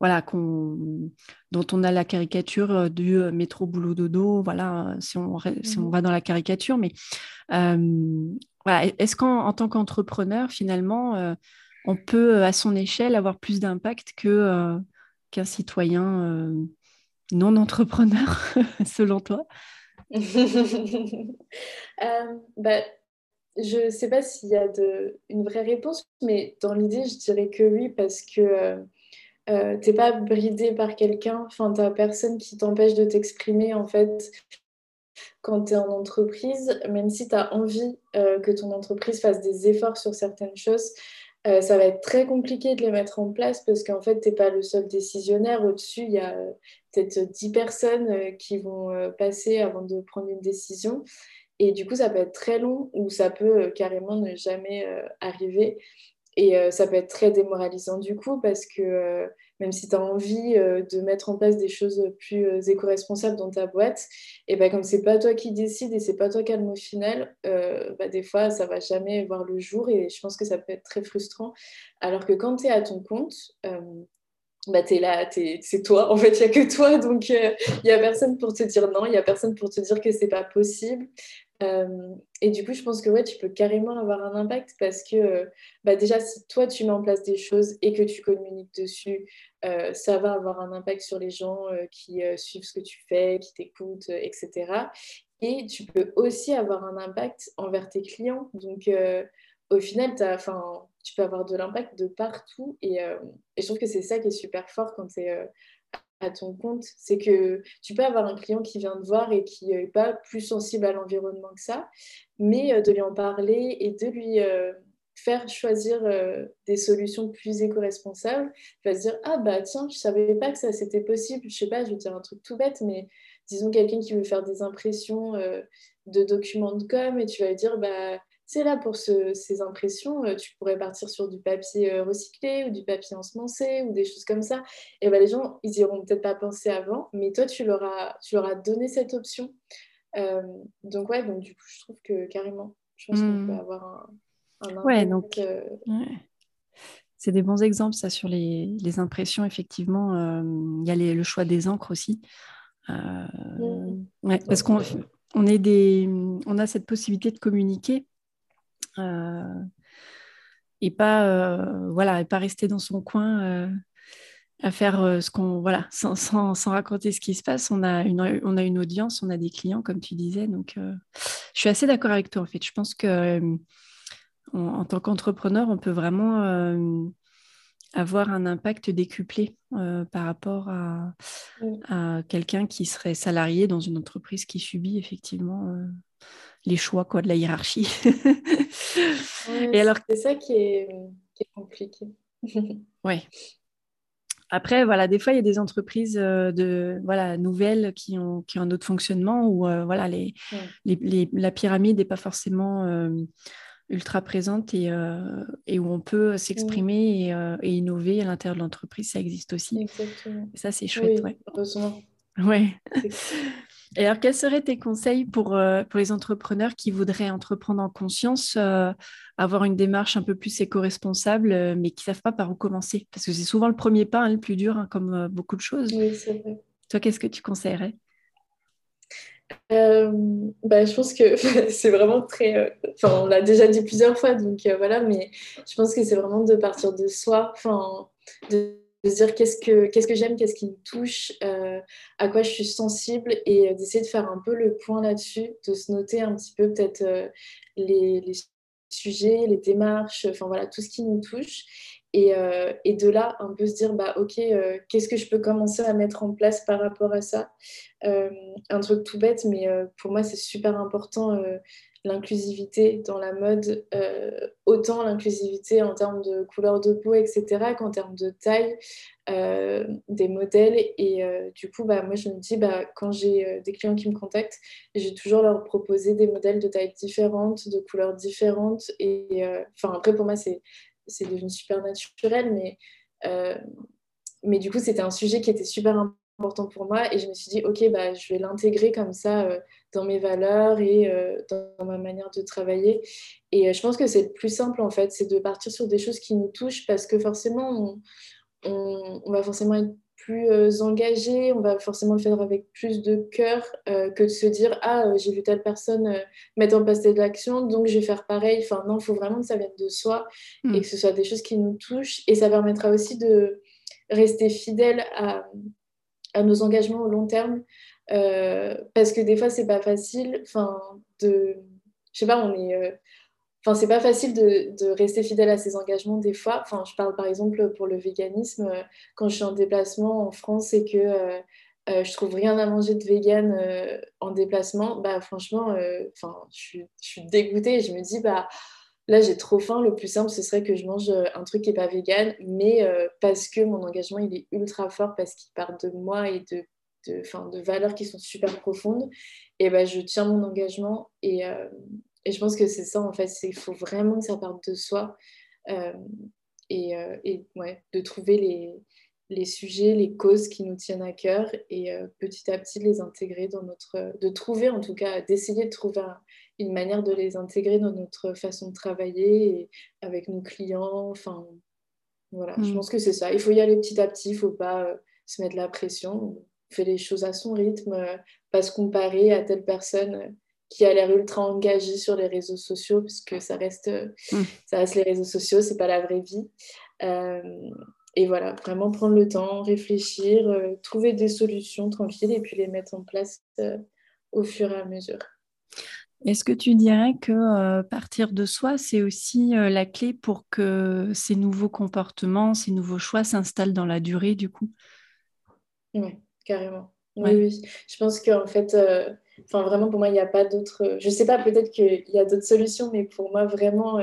voilà, dont on a la caricature du métro boulot dodo, voilà, si on, si on mmh va dans la caricature. Mais voilà, est-ce qu'en tant qu'entrepreneur, finalement, on peut, à son échelle, avoir plus d'impact que, qu'un citoyen non entrepreneur, selon toi? Bah, je ne sais pas s'il y a une vraie réponse, mais dans l'idée, je dirais que oui, parce que euh, euh tu n'es pas bridé par quelqu'un, enfin, tu n'as personne qui t'empêche de t'exprimer, en fait, quand tu es en entreprise, même si tu as envie euh, que ton entreprise fasse des efforts sur certaines choses, euh, ça va être très compliqué de les mettre en place parce qu'en fait, tu n'es pas le seul décisionnaire. Au-dessus, il y a peut-être 10 personnes qui vont passer avant de prendre une décision. Et du coup, ça peut être très long ou ça peut euh, carrément ne jamais euh, arriver. Et euh, ça peut être très démoralisant du coup parce que même si tu as envie de mettre en place des choses plus éco-responsables dans ta boîte, et ben, comme c'est pas toi qui décide et c'est pas toi qui as le mot final, bah, des fois ça va jamais voir le jour et je pense que ça peut être très frustrant. Alors que quand tu es à ton compte, bah, es là, c'est toi, en fait, il n'y a que toi, donc il n'y a personne pour te dire non, il n'y a personne pour te dire que c'est pas possible. Euh, et du coup, je pense que ouais, tu peux carrément avoir un impact parce que euh, bah déjà, si toi, tu mets en place des choses et que tu communiques dessus, euh, ça va avoir un impact sur les gens qui suivent ce que tu fais, qui t'écoutent, etc. Et tu peux aussi avoir un impact envers tes clients. Donc, au final, tu peux avoir de l'impact de partout. Et, et, je trouve que c'est ça qui est super fort quand tu es à ton compte, c'est que tu peux avoir un client qui vient te voir et qui n'est pas plus sensible à l'environnement que ça, mais euh, de lui en parler et de lui euh, faire choisir euh, des solutions plus éco-responsables, il va se dire ah bah tiens je savais pas que ça c'était possible, je sais pas, je vais dire un truc tout bête, mais disons quelqu'un qui veut faire des impressions de documents de com et tu vas lui dire bah c'est là pour ces impressions, tu pourrais partir sur du papier recyclé ou du papier ensemencé ou des choses comme ça. Et ben, les gens, ils n'y auront peut-être pas pensé avant, mais toi, tu leur as, tu leur as donné cette option. donc, ouais, donc du coup, je trouve que carrément, je pense qu'on peut mmh. avoir un, un ouais, donc, C'est des bons exemples, ça, sur les, les impressions, effectivement. Il y a les, le choix des encres aussi. Mmh. ouais, parce qu'on on, est des, on a cette possibilité de communiquer euh, et pas euh, voilà et pas rester dans son coin euh, à faire ce qu'on voilà sans, sans, sans, raconter ce qui se passe. On a une on a une audience on a des clients comme tu disais. Donc je suis assez d'accord avec toi en fait. Je pense que en tant qu'entrepreneur on peut vraiment avoir un impact décuplé par rapport à, à quelqu'un qui serait salarié dans une entreprise qui subit effectivement les choix quoi, de la hiérarchie. Et alors... C'est ça qui est, compliqué. oui. Après, voilà, des fois, il y a des entreprises euh, de, voilà, nouvelles qui ont, qui ont un autre fonctionnement où euh, voilà, les, les, la pyramide n'est pas forcément euh, ultra présente et, et, où on peut s'exprimer et, innover à l'intérieur de l'entreprise. Ça existe aussi. Exactement. ça, c'est chouette. Oui, Heureusement. Ouais. Et alors, quels seraient tes conseils pour, euh, pour les entrepreneurs qui voudraient entreprendre en conscience, euh, avoir une démarche un peu plus éco-responsable, euh, mais qui ne savent pas par où commencer? Parce que c'est souvent le premier pas, hein, le plus dur, hein, comme beaucoup de choses. Oui, c'est vrai. Toi, qu'est-ce que tu conseillerais? Bah, je pense que c'est vraiment très. Enfin, on l'a déjà dit plusieurs fois, donc voilà, mais je pense que c'est vraiment de partir de soi, enfin, de de se dire qu'est-ce que, qu'est-ce que j'aime, qu'est-ce qui me touche, euh, à quoi je suis sensible et euh, d'essayer de faire un peu le point là-dessus, de se noter un petit peu peut-être euh, les, les, sujets, les démarches, enfin voilà, tout ce qui nous touche. Et, et de là, un peu se dire, bah, ok, qu'est-ce que je peux commencer à mettre en place par rapport à ça? Un truc tout bête, mais pour moi, c'est super important l'inclusivité dans la mode, euh, autant l'inclusivité en termes de couleur de peau, etc., qu'en termes de taille euh, des modèles. Et euh, du coup, bah, moi, je me dis, bah, quand j'ai des clients qui me contactent, j'ai toujours leur proposé des modèles de tailles différentes, de couleurs différentes. Et enfin, après, pour moi, c'est devenu super naturel, mais, mais du coup, c'était un sujet qui était super important important pour moi et je me suis dit ok bah je vais l'intégrer comme ça euh, dans mes valeurs et euh, dans ma manière de travailler. Et euh, je pense que c'est le plus simple en fait c'est de partir sur des choses qui nous touchent parce que forcément on, on, va forcément être plus engagé on va forcément le faire avec plus de cœur que de se dire ah j'ai vu telle personne mettre en place de l'action donc je vais faire pareil. Enfin non il faut vraiment que ça vienne de soi et hmm. que ce soit des choses qui nous touchent. Et ça permettra aussi de rester fidèle à à nos engagements au long terme. Euh, parce que des fois, c'est pas facile. Enfin, de. Je sais pas, on est. Euh, enfin, c'est pas facile de, rester fidèle à ses engagements des fois. Enfin, je parle par exemple pour le véganisme. Euh, quand je suis en déplacement en France et que je trouve rien à manger de vegan en déplacement, bah franchement, enfin, je, je, suis dégoûtée. Je me dis, bah là j'ai trop faim, le plus simple ce serait que je mange euh, un truc qui n'est pas vegan, mais euh, parce que mon engagement il est ultra fort, parce qu'il part de moi et de, de, de valeurs qui sont super profondes, et ben je tiens mon engagement et, euh, et je pense que c'est ça en fait, il faut vraiment que ça parte de soi et, de trouver les, sujets, les causes qui nous tiennent à cœur et petit à petit les intégrer dans notre... de trouver en tout cas, d'essayer de trouver un, une manière de les intégrer dans notre façon de travailler et avec nos clients. Enfin, voilà, je mm. pense que c'est ça. Il faut y aller petit à petit, il ne faut pas euh, se mettre la pression. On fait les choses à son rythme, euh, pas se comparer à telle personne euh, qui a l'air ultra engagée sur les réseaux sociaux, parce que ça reste, mm. ça reste les réseaux sociaux, c'est pas la vraie vie. et voilà, vraiment prendre le temps, réfléchir, trouver des solutions tranquilles et puis les mettre en place au fur et à mesure. Est-ce que tu dirais que euh, partir de soi, c'est aussi euh, la clé pour que ces nouveaux comportements, ces nouveaux choix s'installent dans la durée du coup? Oui, carrément. Oui, oui. Je pense qu'en fait, euh, enfin vraiment pour moi, il n'y a pas d'autre. Je ne sais pas, peut-être qu'il y a d'autres solutions, mais pour moi, vraiment,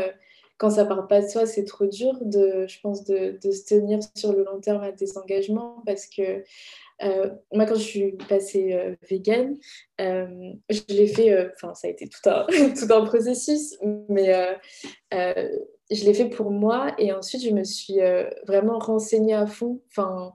quand ça part pas de soi, c'est trop dur de, je pense, de, de, se tenir sur le long terme à des engagements parce que moi, quand je suis passée vegan, je l'ai fait, enfin, ça a été tout un, tout un processus, mais je l'ai fait pour moi et ensuite, je me suis vraiment renseignée à fond. Enfin,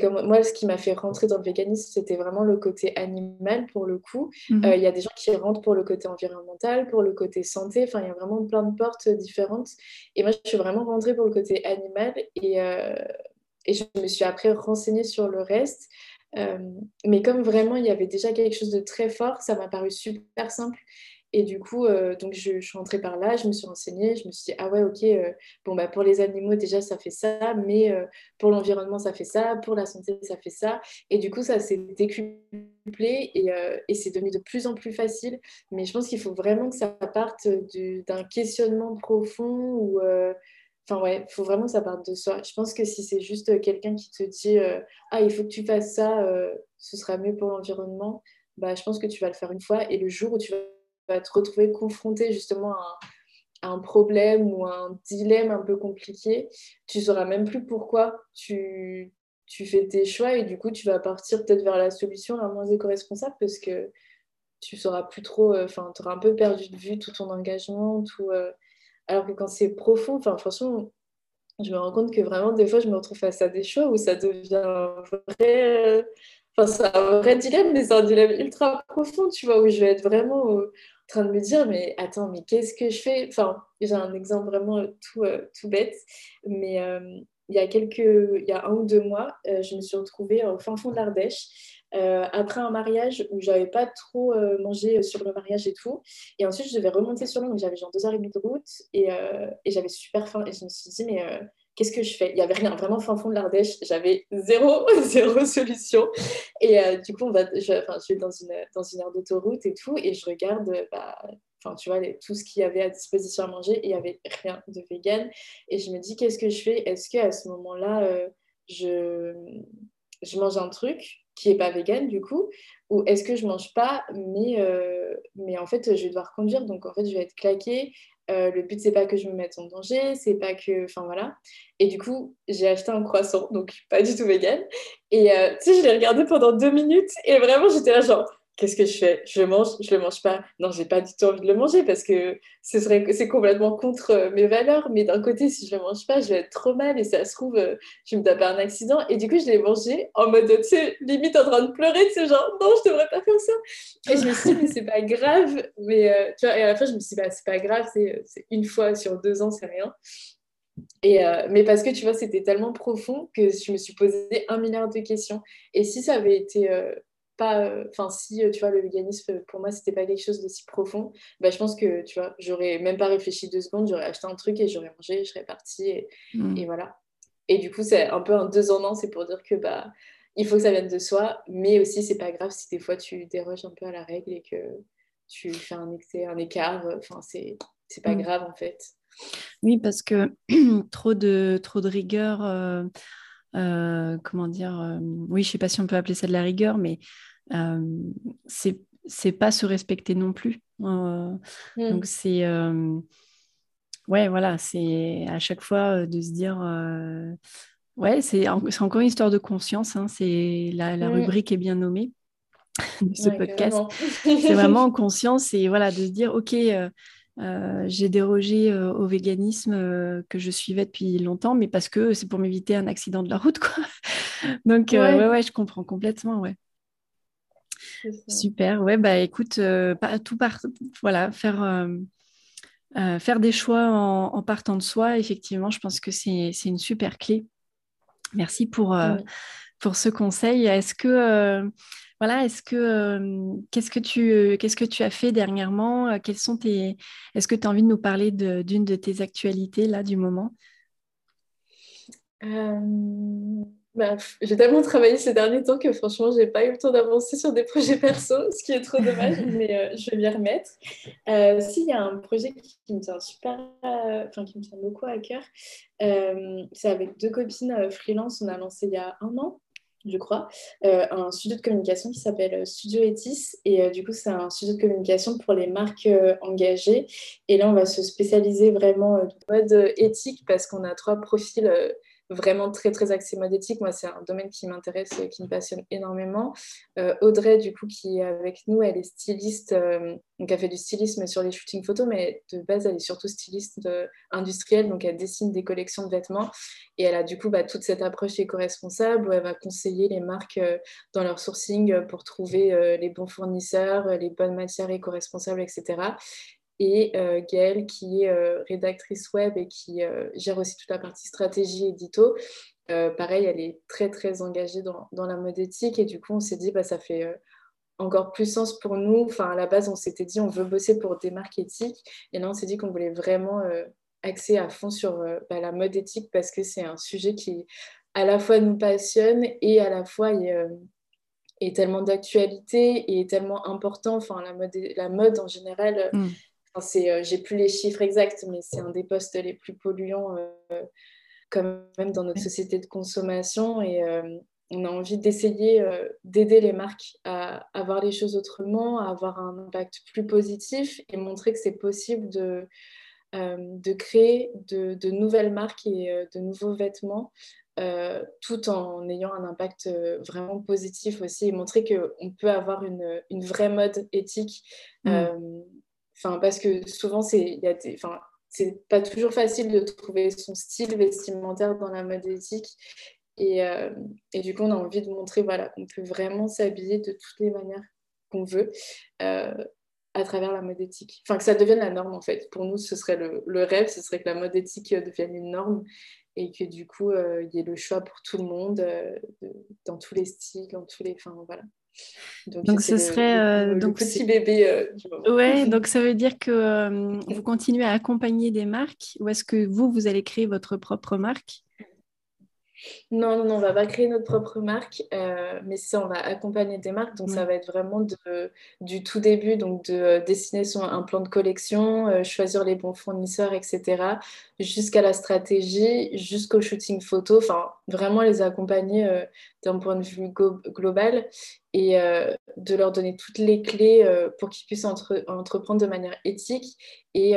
comme moi ce qui m'a fait rentrer dans le véganisme c'était vraiment le côté animal pour le coup mhm. euh, il y a des gens qui rentrent pour le côté environnemental pour le côté santé enfin il y a vraiment plein de portes différentes et moi je suis vraiment rentrée pour le côté animal et, euh, et je me suis après renseignée sur le reste euh, mais comme vraiment il y avait déjà quelque chose de très fort ça m'a paru super simple et du coup, euh, donc je, suis rentrée par là, je me suis renseignée, je me suis dit, ah ouais, ok, euh, bon, bah, pour les animaux, déjà, ça fait ça, mais pour l'environnement, ça fait ça, pour la santé, ça fait ça. Et du coup, ça s'est décuplé et, et c'est devenu de plus en plus facile. Mais je pense qu'il faut vraiment que ça parte d'un questionnement profond ou. Enfin, ouais, il faut vraiment que ça parte de soi. Je pense que si c'est juste quelqu'un qui te dit, ah, il faut que tu fasses ça, ce sera mieux pour l'environnement, bah, je pense que tu vas le faire une fois. Et le jour où tu vas te retrouver confronté justement à, un problème ou un dilemme un peu compliqué, tu sauras même plus pourquoi tu, tu fais tes choix et du coup tu vas partir peut-être vers la solution la moins éco-responsable parce que tu sauras plus trop, euh, enfin tu auras un peu perdu de vue tout ton engagement, tout, euh, alors que quand c'est profond, enfin franchement, je me rends compte que vraiment des fois je me retrouve face à des choix où ça devient vrai, euh, enfin c'est un vrai dilemme, mais c'est un dilemme ultra profond, tu vois, où je vais être vraiment train de me dire, mais attends, mais qu'est-ce que je fais? Enfin, j'ai un exemple vraiment tout, euh, tout bête, mais euh, il y a quelques, il y a un ou deux mois, euh, je me suis retrouvée au fin fond de l'Ardèche. Après un mariage où j'avais pas trop mangé sur le mariage et tout. Et ensuite, je devais remonter sur donc j'avais genre deux heures et demie de route et, et j'avais super faim. Et je me suis dit, mais qu'est-ce que je fais? Il n'y avait rien, vraiment fin fond de l'Ardèche, j'avais zéro, zéro solution. Et euh, du coup, on va, je, je suis dans une, dans une aire d'autoroute et tout, et je regarde, bah, tu vois, tout ce qu'il y avait à disposition à manger, et il n'y avait rien de vegan. Et je me dis, qu'est-ce que je fais? Est-ce qu'à ce, moment-là, euh, je, je mange un truc qui n'est pas vegan du coup ou est-ce que je mange pas mais, euh, mais en fait je vais devoir conduire donc en fait je vais être claquée euh, le but, c'est pas que je me mette en danger, c'est pas que. Enfin voilà. Et du coup, j'ai acheté un croissant, donc pas du tout vegan. Et euh, tu sais, je l'ai regardé pendant deux minutes et vraiment, j'étais là, genre, qu'est-ce que je fais? Je le mange Je le mange pas Non, j'ai pas du tout envie de le manger parce que ce serait c'est complètement contre euh, mes valeurs. Mais d'un côté, si je le mange pas, je vais être trop mal et ça se trouve, euh, je me taper un accident. Et du coup, je l'ai mangé en mode, tu sais, limite en train de pleurer, de ce genre, non, je devrais pas faire ça. Et je me suis dit, mais c'est pas grave. Mais euh, tu vois, et à la fin, je me suis dit, bah, c'est pas grave, c'est une fois sur deux ans, c'est rien. Et mais parce que tu vois, c'était tellement profond que je me suis posé un milliard de questions. Et si ça avait été enfin si euh, tu vois le véganisme pour moi c'était pas quelque chose d'aussi profond bah, je pense que tu vois j'aurais même pas réfléchi deux secondes j'aurais acheté un truc et j'aurais mangé je serais partie et, mm. et, voilà et du coup c'est un peu un deux en un c'est pour dire que bah il faut que ça vienne de soi mais aussi c'est pas grave si des fois tu déroges un peu à la règle et que tu fais un excès un écart enfin c'est c'est pas mm. grave en fait oui parce que trop de trop de rigueur euh, comment dire oui je sais pas si on peut appeler ça de la rigueur mais euh, c'est c'est pas se respecter non plus. Euh, mm. Donc c'est euh, ouais voilà, c'est à chaque fois de se dire ouais c'est encore une histoire de conscience. Hein, c'est la, la mm. rubrique est bien nommée de ce podcast. c'est vraiment en conscience et voilà de se dire ok. j'ai dérogé au véganisme que je suivais depuis longtemps, mais parce que c'est pour m'éviter un accident de la route, quoi. Donc, ouais. ouais, ouais, je comprends complètement, ouais. Super, ouais, bah écoute, euh, tout par, voilà, faire, euh, euh, faire des choix en, partant de soi, effectivement, je pense que c'est une super clé. Merci pour, pour ce conseil. Est-ce que, voilà, est-ce que, qu'est-ce que tu, qu'est-ce que tu as fait dernièrement? Quels sont tes, est-ce que tu as envie de nous parler d'une de, de, tes actualités là du moment? Bah, j'ai tellement travaillé ces derniers temps que franchement, j'ai pas eu le temps d'avancer sur des projets perso, ce qui est trop dommage, mais euh, je vais m'y remettre. Euh, S'il y a un projet qui, me tient super, enfin qui me tient beaucoup à cœur, euh, c'est avec deux copines freelance. On a lancé il y a un an, je crois, un studio de communication qui s'appelle Studio Etis. Et du coup, c'est un studio de communication pour les marques engagées. Et là, on va se spécialiser vraiment en mode éthique parce qu'on a trois profils vraiment très très axé mode éthique. Moi, c'est un domaine qui m'intéresse, qui me passionne énormément. Euh, Audrey, du coup, qui est avec nous, elle est styliste, euh, donc elle fait du stylisme sur les shootings photos, mais de base, elle est surtout styliste euh, industrielle, donc elle dessine des collections de vêtements et elle a du coup bah, toute cette approche éco-responsable où elle va conseiller les marques dans leur sourcing pour trouver les bons fournisseurs, les bonnes matières éco-responsables, etc et euh, Gaëlle qui est euh, rédactrice web et qui euh, gère aussi toute la partie stratégie édito. pareil, elle est très très engagée dans, dans, la mode éthique et du coup on s'est dit bah, ça fait encore plus sens pour nous. Enfin à la base on s'était dit on veut bosser pour des marques éthiques et là on s'est dit qu'on voulait vraiment axer à fond sur bah, la mode éthique parce que c'est un sujet qui à la fois nous passionne et à la fois est, est tellement d'actualité et tellement important. Enfin la mode, la mode en général. Mm. Euh, j'ai plus les chiffres exacts, mais c'est un des postes les plus polluants euh, quand même dans notre société de consommation. Et euh, on a envie d'essayer d'aider les marques à, à, voir les choses autrement, à avoir un impact plus positif et montrer que c'est possible de, de créer de, de, nouvelles marques et de nouveaux vêtements. tout en ayant un impact vraiment positif aussi et montrer qu'on peut avoir une, une, vraie mode éthique mmh. Enfin, parce que souvent, c'est, enfin, c'est pas toujours facile de trouver son style vestimentaire dans la mode éthique. Et, euh, et, du coup, on a envie de montrer voilà, qu'on peut vraiment s'habiller de toutes les manières qu'on veut euh, à travers la mode éthique. Enfin, que ça devienne la norme, en fait. Pour nous, ce serait le, le rêve, ce serait que la mode éthique devienne une norme et que du coup, euh, il y ait le choix pour tout le monde, dans tous les styles, dans tous les... Enfin, voilà. Donc, ce serait euh, donc petit bébé. Euh, ouais, donc ça veut dire que euh, vous continuez à accompagner des marques ou est-ce que vous vous allez créer votre propre marque? Non, non, non, on va pas créer notre propre marque, euh, mais ça, on va accompagner des marques. Donc, ça va être vraiment de, du tout début, donc de dessiner son, un plan de collection, euh, choisir les bons fournisseurs, etc., jusqu'à la stratégie, jusqu'au shooting photo. Enfin, vraiment les accompagner d'un point de vue global et de leur donner toutes les clés pour qu'ils puissent entreprendre de manière éthique. Et,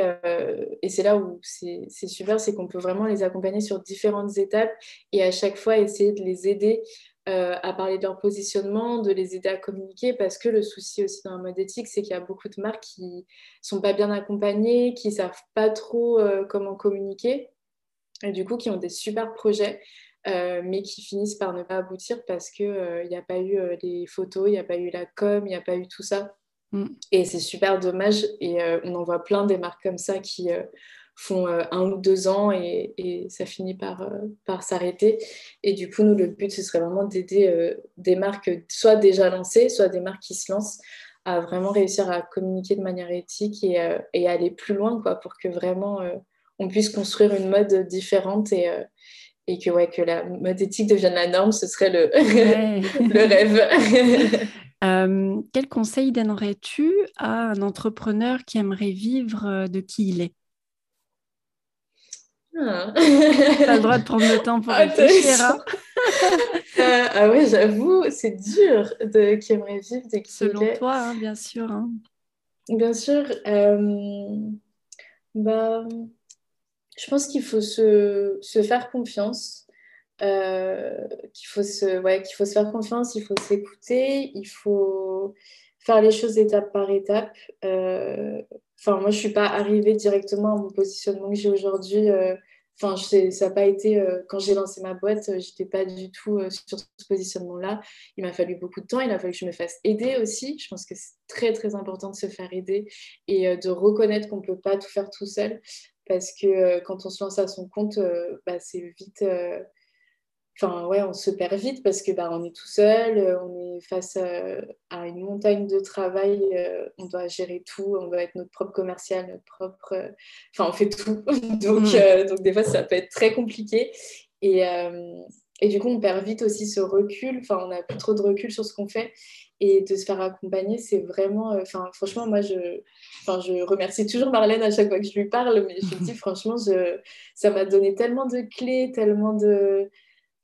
et c'est là où c'est super, c'est qu'on peut vraiment les accompagner sur différentes étapes et à chaque fois essayer de les aider euh, à parler de leur positionnement, de les aider à communiquer, parce que le souci aussi dans la mode éthique, c'est qu'il y a beaucoup de marques qui sont pas bien accompagnées, qui savent pas trop euh, comment communiquer, et du coup qui ont des super projets, euh, mais qui finissent par ne pas aboutir parce qu'il n'y a pas eu les photos, il n'y a pas eu la com, il n'y a pas eu tout ça. Mm. Et c'est super dommage, et on en voit plein des marques comme ça qui font euh, un ou deux ans et, ça finit par, euh, par s'arrêter. Et du coup, nous, le but, ce serait vraiment d'aider euh, des marques soit déjà lancées, soit des marques qui se lancent à vraiment réussir à communiquer de manière éthique et, et aller plus loin, quoi, pour que vraiment on puisse construire une mode différente et, et que, ouais, que la mode éthique devienne la norme, ce serait le, le rêve. quel conseil donnerais-tu à un entrepreneur qui aimerait vivre de qui il est? Ah. Tu as le droit de prendre le temps pour réfléchir. Hein. Euh, ah oui, j'avoue, c'est dur de qui aimerait vivre de qui Selon toi, hein, bien sûr. Hein. Bien sûr. Euh, bah, je pense qu'il faut se, faire confiance. Euh, qu'il faut, se, ouais, qu'il faut se faire confiance, il faut s'écouter, il faut faire les choses étape par étape. Enfin, moi, je ne suis pas arrivée directement à mon positionnement que j'ai aujourd'hui. Euh, enfin, ça n'a pas été. Euh, quand j'ai lancé ma boîte, euh, je n'étais pas du tout sur ce positionnement-là. Il m'a fallu beaucoup de temps. Il a fallu que je me fasse aider aussi. Je pense que c'est très, très important de se faire aider et de reconnaître qu'on ne peut pas tout faire tout seul. Parce que quand on se lance à son compte, bah, c'est vite enfin ouais, on se perd vite parce que bah, on est tout seul, euh, on est face à, une montagne de travail, euh, on doit gérer tout, on doit être notre propre commercial, notre propre, euh, enfin on fait tout, donc, mm. donc des fois ça peut être très compliqué. Et, et du coup on perd vite aussi ce recul, enfin on n'a plus trop de recul sur ce qu'on fait et de se faire accompagner, c'est vraiment, enfin franchement moi je, enfin je remercie toujours Marlène à chaque fois que je lui parle, mais je me dis franchement je, ça m'a donné tellement de clés, tellement de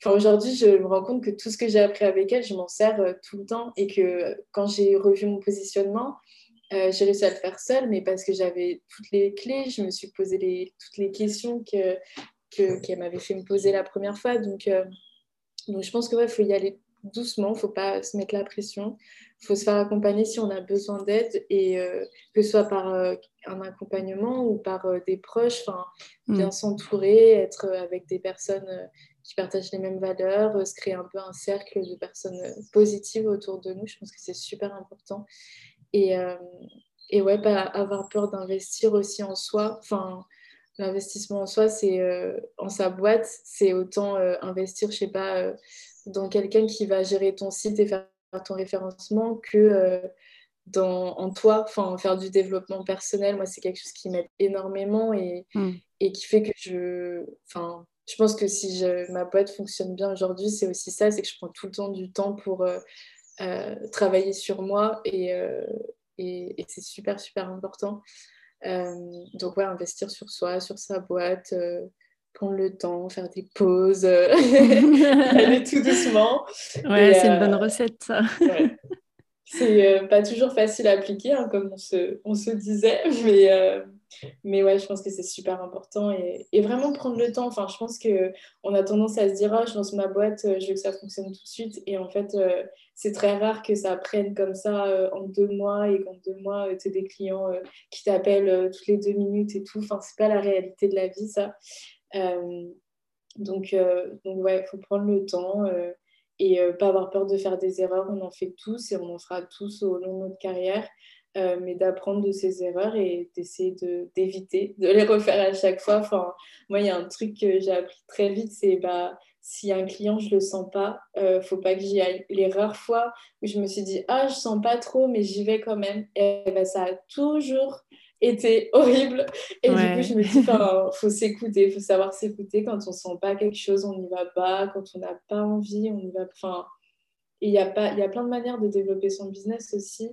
aujourd'hui, je me rends compte que tout ce que j'ai appris avec elle, je m'en sers euh, tout le temps et que quand j'ai revu mon positionnement, euh, j'ai réussi à le faire seule, mais parce que j'avais toutes les clés, je me suis posé les, toutes les questions que, qu'elle m'avait fait me poser la première fois. Donc, euh, donc je pense qu'il ouais, faut y aller doucement, il ne faut pas se mettre la pression. Il faut se faire accompagner si on a besoin d'aide, et que ce soit par un accompagnement ou par des proches, mm. bien s'entourer, être avec des personnes qui partagent les mêmes valeurs, se créer un peu un cercle de personnes positives autour de nous. Je pense que c'est super important. Et, et ouais, pas avoir peur d'investir aussi en soi. Enfin, l'investissement en soi, c'est euh, en sa boîte, c'est autant euh, investir, je sais pas, euh, dans quelqu'un qui va gérer ton site et faire ton référencement que dans, en toi, enfin, faire du développement personnel. Moi, c'est quelque chose qui m'aide énormément et, mm. et, qui fait que je, enfin, je pense que si je, ma boîte fonctionne bien aujourd'hui, c'est aussi ça, c'est que je prends tout le temps du temps pour travailler sur moi et, et, c'est super, super important. Euh, donc, ouais, investir sur soi, sur sa boîte, euh, prendre le temps, faire des pauses, euh, aller tout doucement. Ouais, c'est une bonne recette, ça. C'est pas toujours facile à appliquer, hein, comme on se, on se disait, mais, mais ouais, je pense que c'est super important et, et, vraiment prendre le temps. Enfin, je pense qu'on a tendance à se dire, oh, je lance ma boîte, je veux que ça fonctionne tout de suite. Et en fait, c'est très rare que ça prenne comme ça euh, en deux mois et qu'en deux mois, tu as des clients euh, qui t'appellent euh, toutes les deux minutes et tout. Enfin, c'est pas la réalité de la vie, ça. Donc, donc, ouais, il faut prendre le temps et pas avoir peur de faire des erreurs. On en fait tous et on en fera tous au long de notre carrière. mais d'apprendre de ces erreurs et d'essayer d'éviter de, les refaire à chaque fois. Enfin, moi, il y a un truc que j'ai appris très vite, c'est bah, si un client, je le sens pas, euh, faut pas que j'y aille. Les rares fois où je me suis dit, ah, je sens pas trop, mais j'y vais quand même, et ben, ça a toujours été horrible. Et du coup, je me dis, il faut s'écouter, il faut savoir s'écouter. Quand on sent pas quelque chose, on n'y va pas. Quand on n'a pas envie, on y va. Enfin, il y, a pas, y a plein de manières de développer son business aussi.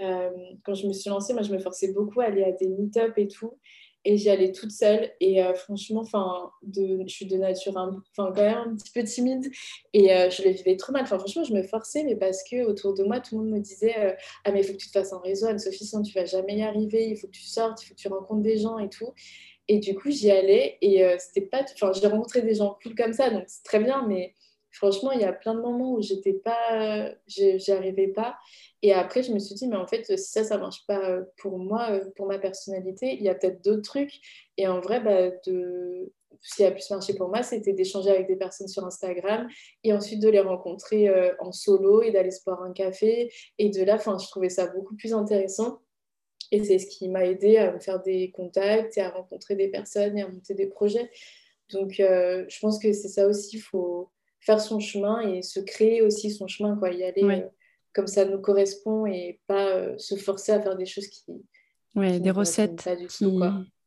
Euh, quand je me suis lancée, moi, je me forçais beaucoup à aller à des meet-up et tout et j'y allais toute seule. Et euh, franchement enfin je suis de nature enfin quand même un petit peu timide. Et euh, je le vivais trop mal. Enfin franchement je me forçais mais parce que autour de moi tout le monde me disait euh, ah mais il faut que tu te fasses un réseau Anne-Sophie sinon tu vas jamais y arriver. Il faut que tu sortes il faut que tu rencontres des gens et tout et du coup j'y allais et c'était pas enfin j'ai rencontré des gens cool comme ça donc c'est très bien mais franchement, il y a plein de moments où j'étais pas, j'y arrivais pas. Et après, je me suis dit, mais en fait, si ça, ça marche pas euh, pour moi, euh, pour ma personnalité, il y a peut-être d'autres trucs. Et en vrai, bah, de... ce qui a pu marcher pour moi, c'était d'échanger avec des personnes sur Instagram et ensuite de les rencontrer euh, en solo et d'aller se boire un café. Et de là, je trouvais ça beaucoup plus intéressant. Et c'est ce qui m'a aidé à me faire des contacts et à rencontrer des personnes et à monter des projets. Donc, je pense que c'est ça aussi, il faut faire son chemin et se créer aussi son chemin, quoi, y aller euh, comme ça nous correspond et pas euh, se forcer à faire des choses qui. Ouais, des recettes qui,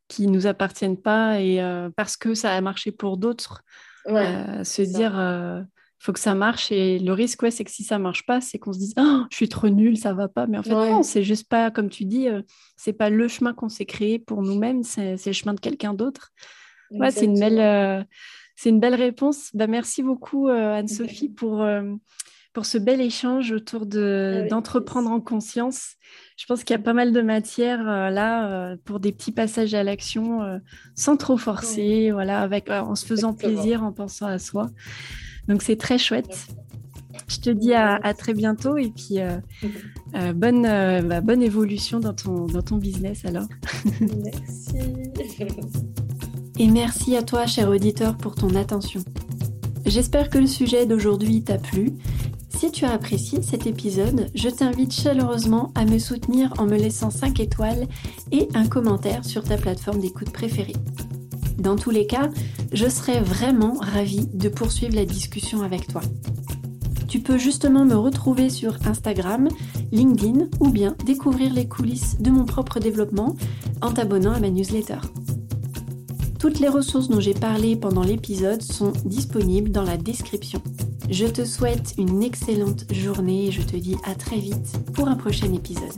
qui nous appartiennent pas et euh, parce que ça a marché pour d'autres, se dire il faut que ça marche et le risque ouais, c'est que si ça marche pas c'est qu'on se dise oh, je suis trop nulle ça va pas. Mais en fait non c'est juste pas comme tu dis c'est pas le chemin qu'on s'est créé pour nous-mêmes c'est le chemin de quelqu'un d'autre. Ouais, c'est une belle c'est une belle réponse. Bah, merci beaucoup, euh, Anne-Sophie, pour, euh, pour ce bel échange autour d'entreprendre en conscience. Je pense qu'il y a pas mal de matière euh, là pour des petits passages à l'action sans trop forcer, voilà, avec, en se faisant plaisir, en pensant à soi. Donc, c'est très chouette. Je te dis à, très bientôt et puis bonne, bah, bonne évolution dans ton, dans ton business alors. Merci. Et merci à toi, cher auditeur, pour ton attention. J'espère que le sujet d'aujourd'hui t'a plu. Si tu as apprécié cet épisode, je t'invite chaleureusement à me soutenir en me laissant 5 étoiles et un commentaire sur ta plateforme d'écoute préférée. Dans tous les cas, je serais vraiment ravie de poursuivre la discussion avec toi. Tu peux justement me retrouver sur Instagram, LinkedIn ou bien découvrir les coulisses de mon propre développement en t'abonnant à ma newsletter. Toutes les ressources dont j'ai parlé pendant l'épisode sont disponibles dans la description. Je te souhaite une excellente journée et je te dis à très vite pour un prochain épisode.